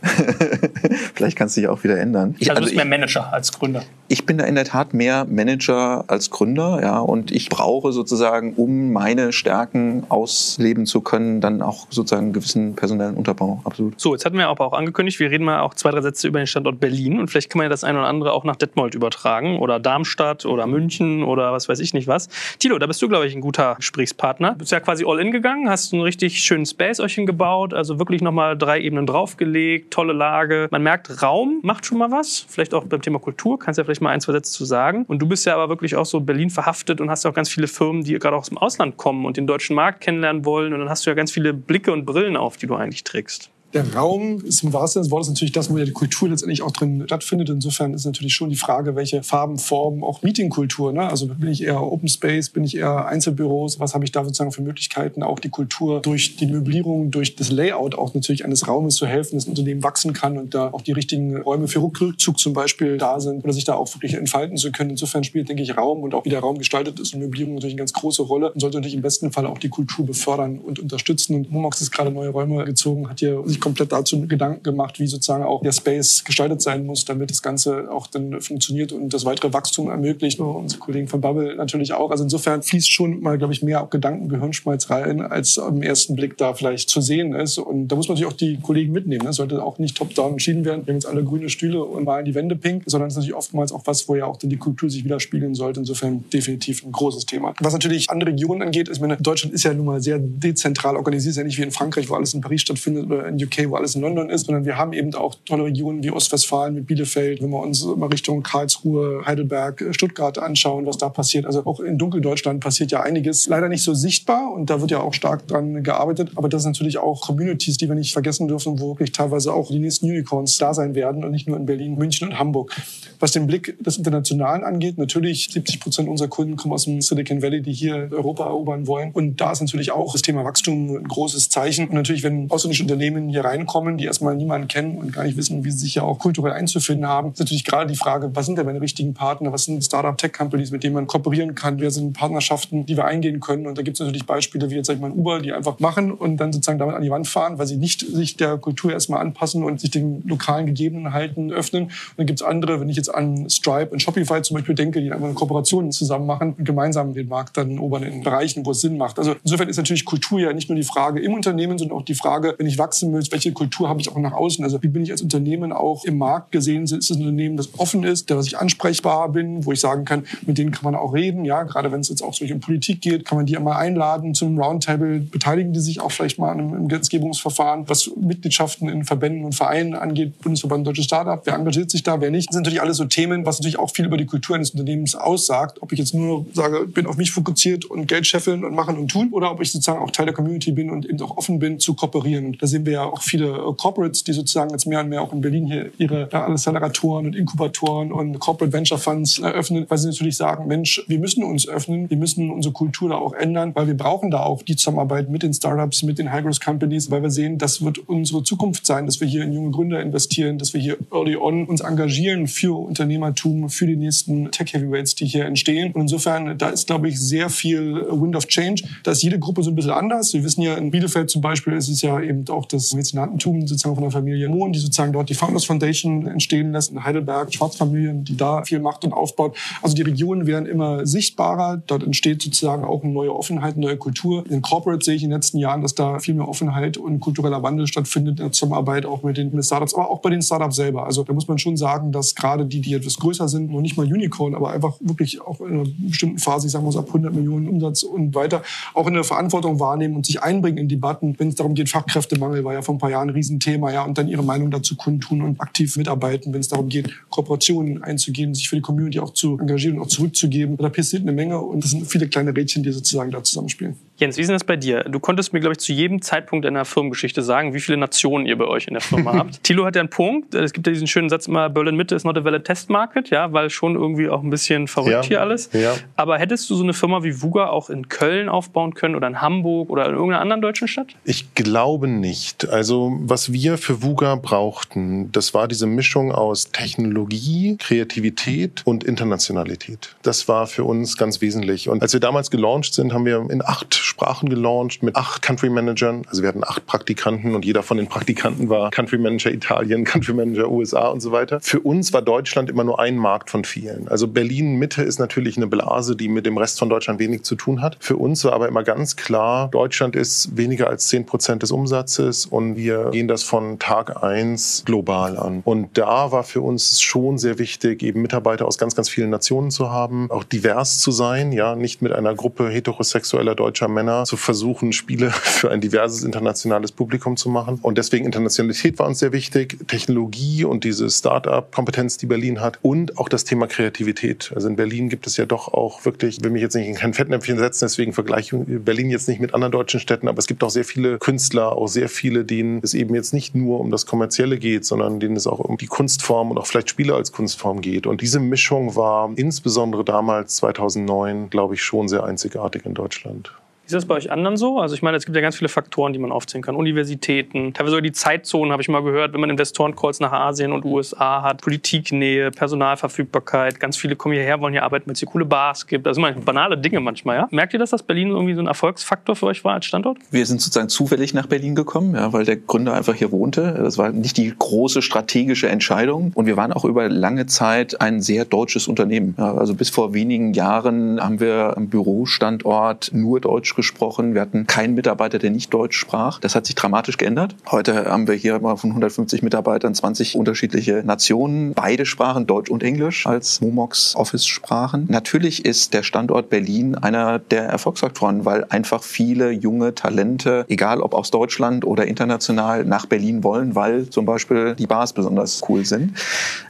Vielleicht kannst du dich auch wieder ändern. Ich, also, du bist mehr Manager als Gründer. Ich bin da in der Tat mehr Manager als Gründer, ja, und ich brauche sozusagen, um meine Stärken ausleben zu können, dann auch sozusagen einen gewissen personellen Unterbau. Absolut. So, jetzt hatten wir aber auch angekündigt, wir reden mal auch zwei, drei Sätze über den Standort Berlin und vielleicht kann man ja das eine oder andere auch nach Detmold übertragen oder Darmstadt oder München oder was weiß ich nicht was. Tilo, da bist du, glaube ich, ein guter Gesprächspartner. Du bist ja quasi all in gegangen, hast einen richtig schönen Space euch hingebaut, also wirklich nochmal drei Ebenen draufgelegt, tolle Lage. Man merkt, Raum macht schon mal was. Vielleicht auch beim Thema Kultur, kannst ja vielleicht mal ein, zwei Sätze zu sagen. Und du bist ja aber wirklich auch so Berlin verhaftet und hast ja auch ganz viele Firmen, die gerade auch aus dem Ausland kommen und den deutschen Markt kennenlernen wollen. Und dann hast du ja ganz viele Blicke und Brillen auf, die du eigentlich trägst der Raum ist im wahrsten Sinne des Wortes natürlich das, wo ja die Kultur letztendlich auch drin stattfindet. Insofern ist natürlich schon die Frage, welche Farben, Formen, auch Meetingkultur. Ne? Also bin ich eher Open Space, bin ich eher Einzelbüros, was habe ich da sozusagen für Möglichkeiten, auch die Kultur durch die Möblierung, durch das Layout auch natürlich eines Raumes zu helfen, dass ein Unternehmen wachsen kann und da auch die richtigen Räume für Rückzug zum Beispiel da sind oder sich da auch wirklich entfalten zu können. Insofern spielt, denke ich, Raum und auch wie der Raum gestaltet ist und Möblierung natürlich eine ganz große Rolle und sollte natürlich im besten Fall auch die Kultur befördern und unterstützen. Und Momox ist gerade neue Räume gezogen, hat hier sich komplett dazu Gedanken gemacht, wie sozusagen auch der Space gestaltet sein muss, damit das Ganze auch dann funktioniert und das weitere Wachstum ermöglicht. Und unsere Kollegen von Bubble natürlich auch. Also insofern fließt schon mal, glaube ich, mehr auch Gedanken, Gehirnschmalz rein, als am ersten Blick da vielleicht zu sehen ist. Und da muss man natürlich auch die Kollegen mitnehmen. Das sollte auch nicht top-down entschieden werden. Wir haben jetzt alle grüne Stühle und malen die Wände pink, sondern es ist natürlich oftmals auch was, wo ja auch dann die Kultur sich widerspiegeln sollte. Insofern definitiv ein großes Thema. Was natürlich andere Regionen angeht, ist, meine, Deutschland ist ja nun mal sehr dezentral organisiert, ist ja nicht wie in Frankreich, wo alles in Paris stattfindet oder in UK, wo alles in London ist, sondern wir haben eben auch tolle Regionen wie Ostwestfalen mit Bielefeld, wenn wir uns mal Richtung Karlsruhe, Heidelberg, Stuttgart anschauen, was da passiert. Also auch in Dunkeldeutschland passiert ja einiges. Leider nicht so sichtbar und da wird ja auch stark dran gearbeitet. Aber das sind natürlich auch Communities, die wir nicht vergessen dürfen, wo wirklich teilweise auch die nächsten Unicorns da sein werden und nicht nur in Berlin, München und Hamburg. Was den Blick des Internationalen angeht, natürlich 70 Prozent unserer Kunden kommen aus dem Silicon Valley, die hier Europa erobern wollen. Und da ist natürlich auch das Thema Wachstum ein großes Zeichen. Und natürlich, wenn ausländische Unternehmen hier reinkommen, die erstmal niemanden kennen und gar nicht wissen, wie sie sich ja auch kulturell einzufinden haben, ist natürlich gerade die Frage, was sind denn meine richtigen Partner? Was sind Startup-Tech-Companies, mit denen man kooperieren kann? Wer sind Partnerschaften, die wir eingehen können? Und da gibt es natürlich Beispiele wie jetzt, sag ich mal, Uber, die einfach machen und dann sozusagen damit an die Wand fahren, weil sie nicht sich der Kultur erstmal anpassen und sich den lokalen Gegebenheiten öffnen. Und dann gibt es andere, wenn ich jetzt an Stripe und Shopify zum Beispiel denke, die einfach eine Kooperation zusammen machen und gemeinsam den Markt dann erobern in Bereichen, wo es Sinn macht. Also insofern ist natürlich Kultur ja nicht nur die Frage im Unternehmen, sondern auch die Frage, wenn ich wachsen will, welche Kultur habe ich auch nach außen? Also wie bin ich als Unternehmen auch im Markt gesehen? Ist es ein Unternehmen, das offen ist, dass ich ansprechbar bin, wo ich sagen kann, mit denen kann man auch reden. Ja, gerade wenn es jetzt auch so um Politik geht, kann man die einmal einladen zum Roundtable, beteiligen die sich auch vielleicht mal an einem Gesetzgebungsverfahren, was Mitgliedschaften in Verbänden und Vereinen angeht, Bundesverband Deutsche Startup, wer engagiert sich da, wer nicht. Das sind natürlich alles so Themen, was natürlich auch viel über die Kultur eines Unternehmens aussagt. Ob ich jetzt nur sage, bin auf mich fokussiert und Geld scheffeln und machen und tun, oder ob ich sozusagen auch Teil der Community bin und eben auch offen bin zu kooperieren. Da sehen wir ja auch viele Corporates, die sozusagen jetzt mehr und mehr auch in Berlin hier ihre Acceleratoren und Inkubatoren und Corporate Venture Funds eröffnen, weil sie natürlich sagen, Mensch, wir müssen uns öffnen, wir müssen unsere Kultur da auch ändern, weil wir brauchen da auch die Zusammenarbeit mit den Startups, mit den High-Growth Companies, weil wir sehen, das wird unsere Zukunft sein, dass wir hier in junge Gründer investieren, dass wir hier early on uns engagieren für Unternehmertum, für die nächsten Tech-Heavyweights, die hier entstehen. Und insofern, da ist, glaube ich, sehr viel Wind of Change. Da ist jede Gruppe so ein bisschen anders. Wir wissen ja, in Bielefeld zum Beispiel ist es ja eben auch das Mäzenatentum sozusagen von der Familie Mohn, die sozusagen dort die Founders Foundation entstehen lässt. In Heidelberg Schwarzfamilien, die da viel macht und aufbaut. Also die Regionen werden immer sichtbarer. Dort entsteht sozusagen auch eine neue Offenheit, eine neue Kultur. In Corporate sehe ich in den letzten Jahren, dass da viel mehr Offenheit und kultureller Wandel stattfindet in der Zusammenarbeit auch mit den Startups, aber auch bei den Startups selber. Also da muss man schon sagen, dass gerade die, die etwas größer sind, noch nicht mal Unicorn, aber einfach wirklich auch in einer bestimmten Phase, ich sage mal so ab 100 Millionen Umsatz und weiter, auch in der Verantwortung wahrnehmen und sich einbringen in Debatten, wenn es darum geht, Fachkräftemangel war ja vor ein paar Jahren ein Riesenthema, ja, und dann ihre Meinung dazu kundtun und aktiv mitarbeiten, wenn es darum geht, Kooperationen einzugehen, sich für die Community auch zu engagieren und auch zurückzugeben. Da passiert eine Menge und das sind viele kleine Rädchen, die sozusagen da zusammenspielen. Jens, wie ist denn das bei dir? Du konntest mir, glaube ich, zu jedem Zeitpunkt in der Firmengeschichte sagen, wie viele Nationen ihr bei euch in der Firma habt. Thilo hat ja einen Punkt. Es gibt ja diesen schönen Satz immer, Berlin-Mitte ist not a valid test market, ja, weil schon irgendwie auch ein bisschen verrückt Ja. hier alles. Ja. Aber hättest du so eine Firma wie VUGA auch in Köln aufbauen können oder in Hamburg oder in irgendeiner anderen deutschen Stadt? Ich glaube nicht. Also was wir für VUGA brauchten, das war diese Mischung aus Technologie, Kreativität und Internationalität. Das war für uns ganz wesentlich. Und als wir damals gelauncht sind, haben wir in acht Sprachen gelauncht mit acht Country Managern. Also wir hatten acht Praktikanten und jeder von den Praktikanten war Country Manager Italien, Country Manager USA und so weiter. Für uns war Deutschland immer nur ein Markt von vielen. Also Berlin Mitte ist natürlich eine Blase, die mit dem Rest von Deutschland wenig zu tun hat. Für uns war aber immer ganz klar, Deutschland ist weniger als 10 Prozent des Umsatzes und wir gehen das von Tag eins global an. Und da war für uns schon sehr wichtig, eben Mitarbeiter aus ganz, ganz vielen Nationen zu haben, auch divers zu sein, ja, nicht mit einer Gruppe heterosexueller deutscher Männer zu versuchen, Spiele für ein diverses internationales Publikum zu machen. Und deswegen Internationalität war uns sehr wichtig, Technologie und diese Start-up-Kompetenz, die Berlin hat und auch das Thema Kreativität. Also in Berlin gibt es ja doch auch wirklich, ich will mich jetzt nicht in kein Fettnäpfchen setzen, deswegen vergleiche ich Berlin jetzt nicht mit anderen deutschen Städten, aber es gibt auch sehr viele Künstler, auch sehr viele, denen es eben jetzt nicht nur um das Kommerzielle geht, sondern denen es auch um die Kunstform und auch vielleicht Spiele als Kunstform geht. Und diese Mischung war insbesondere damals 2009, glaube ich, schon sehr einzigartig in Deutschland. Ist das bei euch anderen so? Also ich meine, es gibt ja ganz viele Faktoren, die man aufzählen kann. Universitäten, teilweise sogar die Zeitzonen, habe ich mal gehört, wenn man Investorencalls nach Asien und USA hat, Politiknähe, Personalverfügbarkeit, ganz viele kommen hierher, wollen hier arbeiten, weil es hier coole Bars gibt. Also manchmal banale Dinge manchmal, ja? Merkt ihr, dass das Berlin irgendwie so ein Erfolgsfaktor für euch war als Standort? Wir sind sozusagen zufällig nach Berlin gekommen, ja, weil der Gründer einfach hier wohnte. Das war nicht die große strategische Entscheidung. Und wir waren auch über lange Zeit ein sehr deutsches Unternehmen. Ja, also bis vor wenigen Jahren haben wir am Bürostandort nur Deutsch gesprochen. Wir hatten keinen Mitarbeiter, der nicht Deutsch sprach. Das hat sich dramatisch geändert. Heute haben wir hier mal von 150 Mitarbeitern 20 unterschiedliche Nationen. Beide Sprachen, Deutsch und Englisch, als Momox Office-Sprachen. Natürlich ist der Standort Berlin einer der Erfolgsfaktoren, weil einfach viele junge Talente, egal ob aus Deutschland oder international, nach Berlin wollen, weil zum Beispiel die Bars besonders cool sind.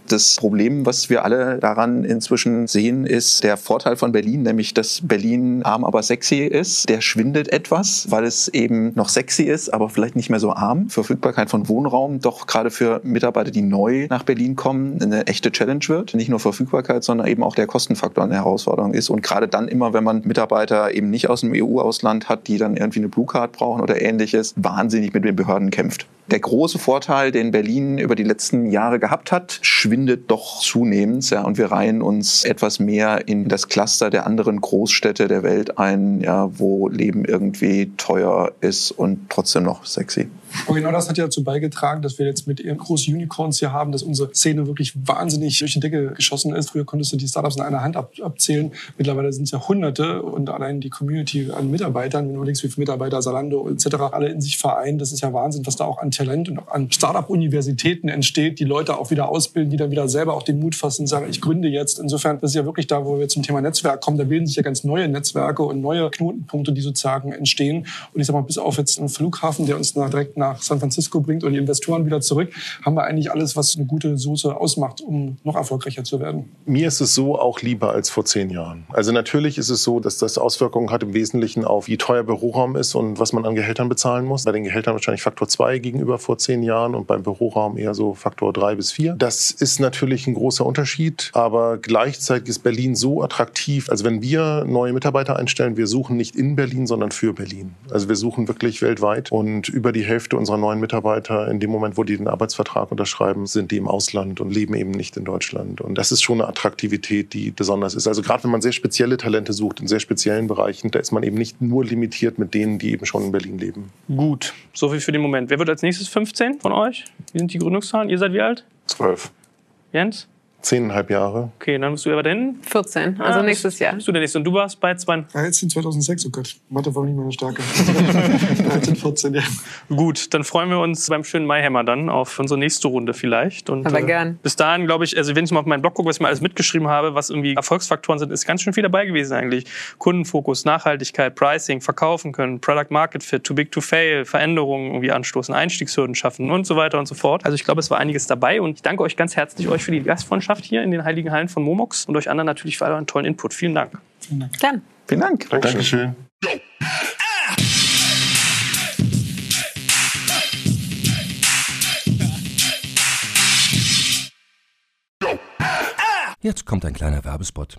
Das Problem, was wir alle daran inzwischen sehen, ist der Vorteil von Berlin, nämlich dass Berlin arm, aber sexy ist. Der schwindet etwas, weil es eben noch sexy ist, aber vielleicht nicht mehr so arm. Verfügbarkeit von Wohnraum doch gerade für Mitarbeiter, die neu nach Berlin kommen, eine echte Challenge wird. Nicht nur Verfügbarkeit, sondern eben auch der Kostenfaktor eine Herausforderung ist. Und gerade dann immer, wenn man Mitarbeiter eben nicht aus dem EU-Ausland hat, die dann irgendwie eine Blue Card brauchen oder ähnliches, wahnsinnig mit den Behörden kämpft. Der große Vorteil, den Berlin über die letzten Jahre gehabt hat, schwindet doch zunehmend. Ja, und wir reihen uns etwas mehr in das Cluster der anderen Großstädte der Welt ein, ja, wo Leben irgendwie teuer ist und trotzdem noch sexy. Und genau das hat ja dazu beigetragen, dass wir jetzt mit ihren großen Unicorns hier haben, dass unsere Szene wirklich wahnsinnig durch die Decke geschossen ist. Früher konntest du die Startups in einer Hand ab abzählen. Mittlerweile sind es ja Hunderte und allein die Community an Mitarbeitern, wenn du überlegst, wie viele Mitarbeiter Salando etc. alle in sich vereinen, das ist ja Wahnsinn, was da auch an Talent und auch an Startup-Universitäten entsteht, die Leute auch wieder ausbilden, die dann wieder selber auch den Mut fassen und sagen, ich gründe jetzt. Insofern, das ist ja wirklich da, wo wir zum Thema Netzwerk kommen, da bilden sich ja ganz neue Netzwerke und neue Knotenpunkte, die sozusagen entstehen. Und ich sag mal, bis auf jetzt einen Flughafen, der uns nach, direkt nach San Francisco bringt und die Investoren wieder zurück, haben wir eigentlich alles, was eine gute Soße ausmacht, um noch erfolgreicher zu werden. Mir ist es so auch lieber als vor zehn Jahren. Also natürlich ist es so, dass das Auswirkungen hat im Wesentlichen auf, wie teuer Büroraum ist und was man an Gehältern bezahlen muss. Bei den Gehältern wahrscheinlich Faktor 2 gegenüber vor zehn Jahren und beim Büroraum eher so Faktor 3 bis 4. Das ist natürlich ein großer Unterschied, aber gleichzeitig ist Berlin so attraktiv. Also wenn wir neue Mitarbeiter einstellen, wir suchen nicht in Berlin, sondern für Berlin. Also wir suchen wirklich weltweit und über die Hälfte unserer neuen Mitarbeiter in dem Moment, wo die den Arbeitsvertrag unterschreiben, sind die im Ausland und leben eben nicht in Deutschland. Und das ist schon eine Attraktivität, die besonders ist. Also gerade wenn man sehr spezielle Talente sucht in sehr speziellen Bereichen, da ist man eben nicht nur limitiert mit denen, die eben schon in Berlin leben. Gut, so viel für den Moment. Wer wird als nächstes 15 von euch? Wie sind die Gründungszahlen? Ihr seid wie alt? Zwölf. Jens? Zehneinhalb Jahre. Okay, dann bist du ja dahin. 14, also Ah, nächstes Jahr. Bist du der nächste? Und du warst bei zwei. Ja, jetzt in 2006, oh Gott, Mathe war nicht meine Stärke. 13, 14, ja. Gut, dann freuen wir uns beim schönen Maihämmer dann auf unsere nächste Runde vielleicht. Und, Aber gern. Bis dahin, glaube ich, also wenn ich mal auf meinen Blog gucke, was ich mal alles mitgeschrieben habe, was irgendwie Erfolgsfaktoren sind, ist ganz schön viel dabei gewesen eigentlich. Kundenfokus, Nachhaltigkeit, Pricing, verkaufen können, Product Market Fit, too big to fail, Veränderungen irgendwie anstoßen, Einstiegshürden schaffen und so weiter und so fort. Also ich glaube, es war einiges dabei und ich danke euch ganz herzlich euch für die Gastfreundschaft Mitgliedschaft hier in den Heiligen Hallen von Momox und euch anderen natürlich für euren tollen Input. Vielen Dank. Vielen Dank. Dann. Vielen Dank. Dankeschön. Dankeschön. Jetzt kommt ein kleiner Werbespot.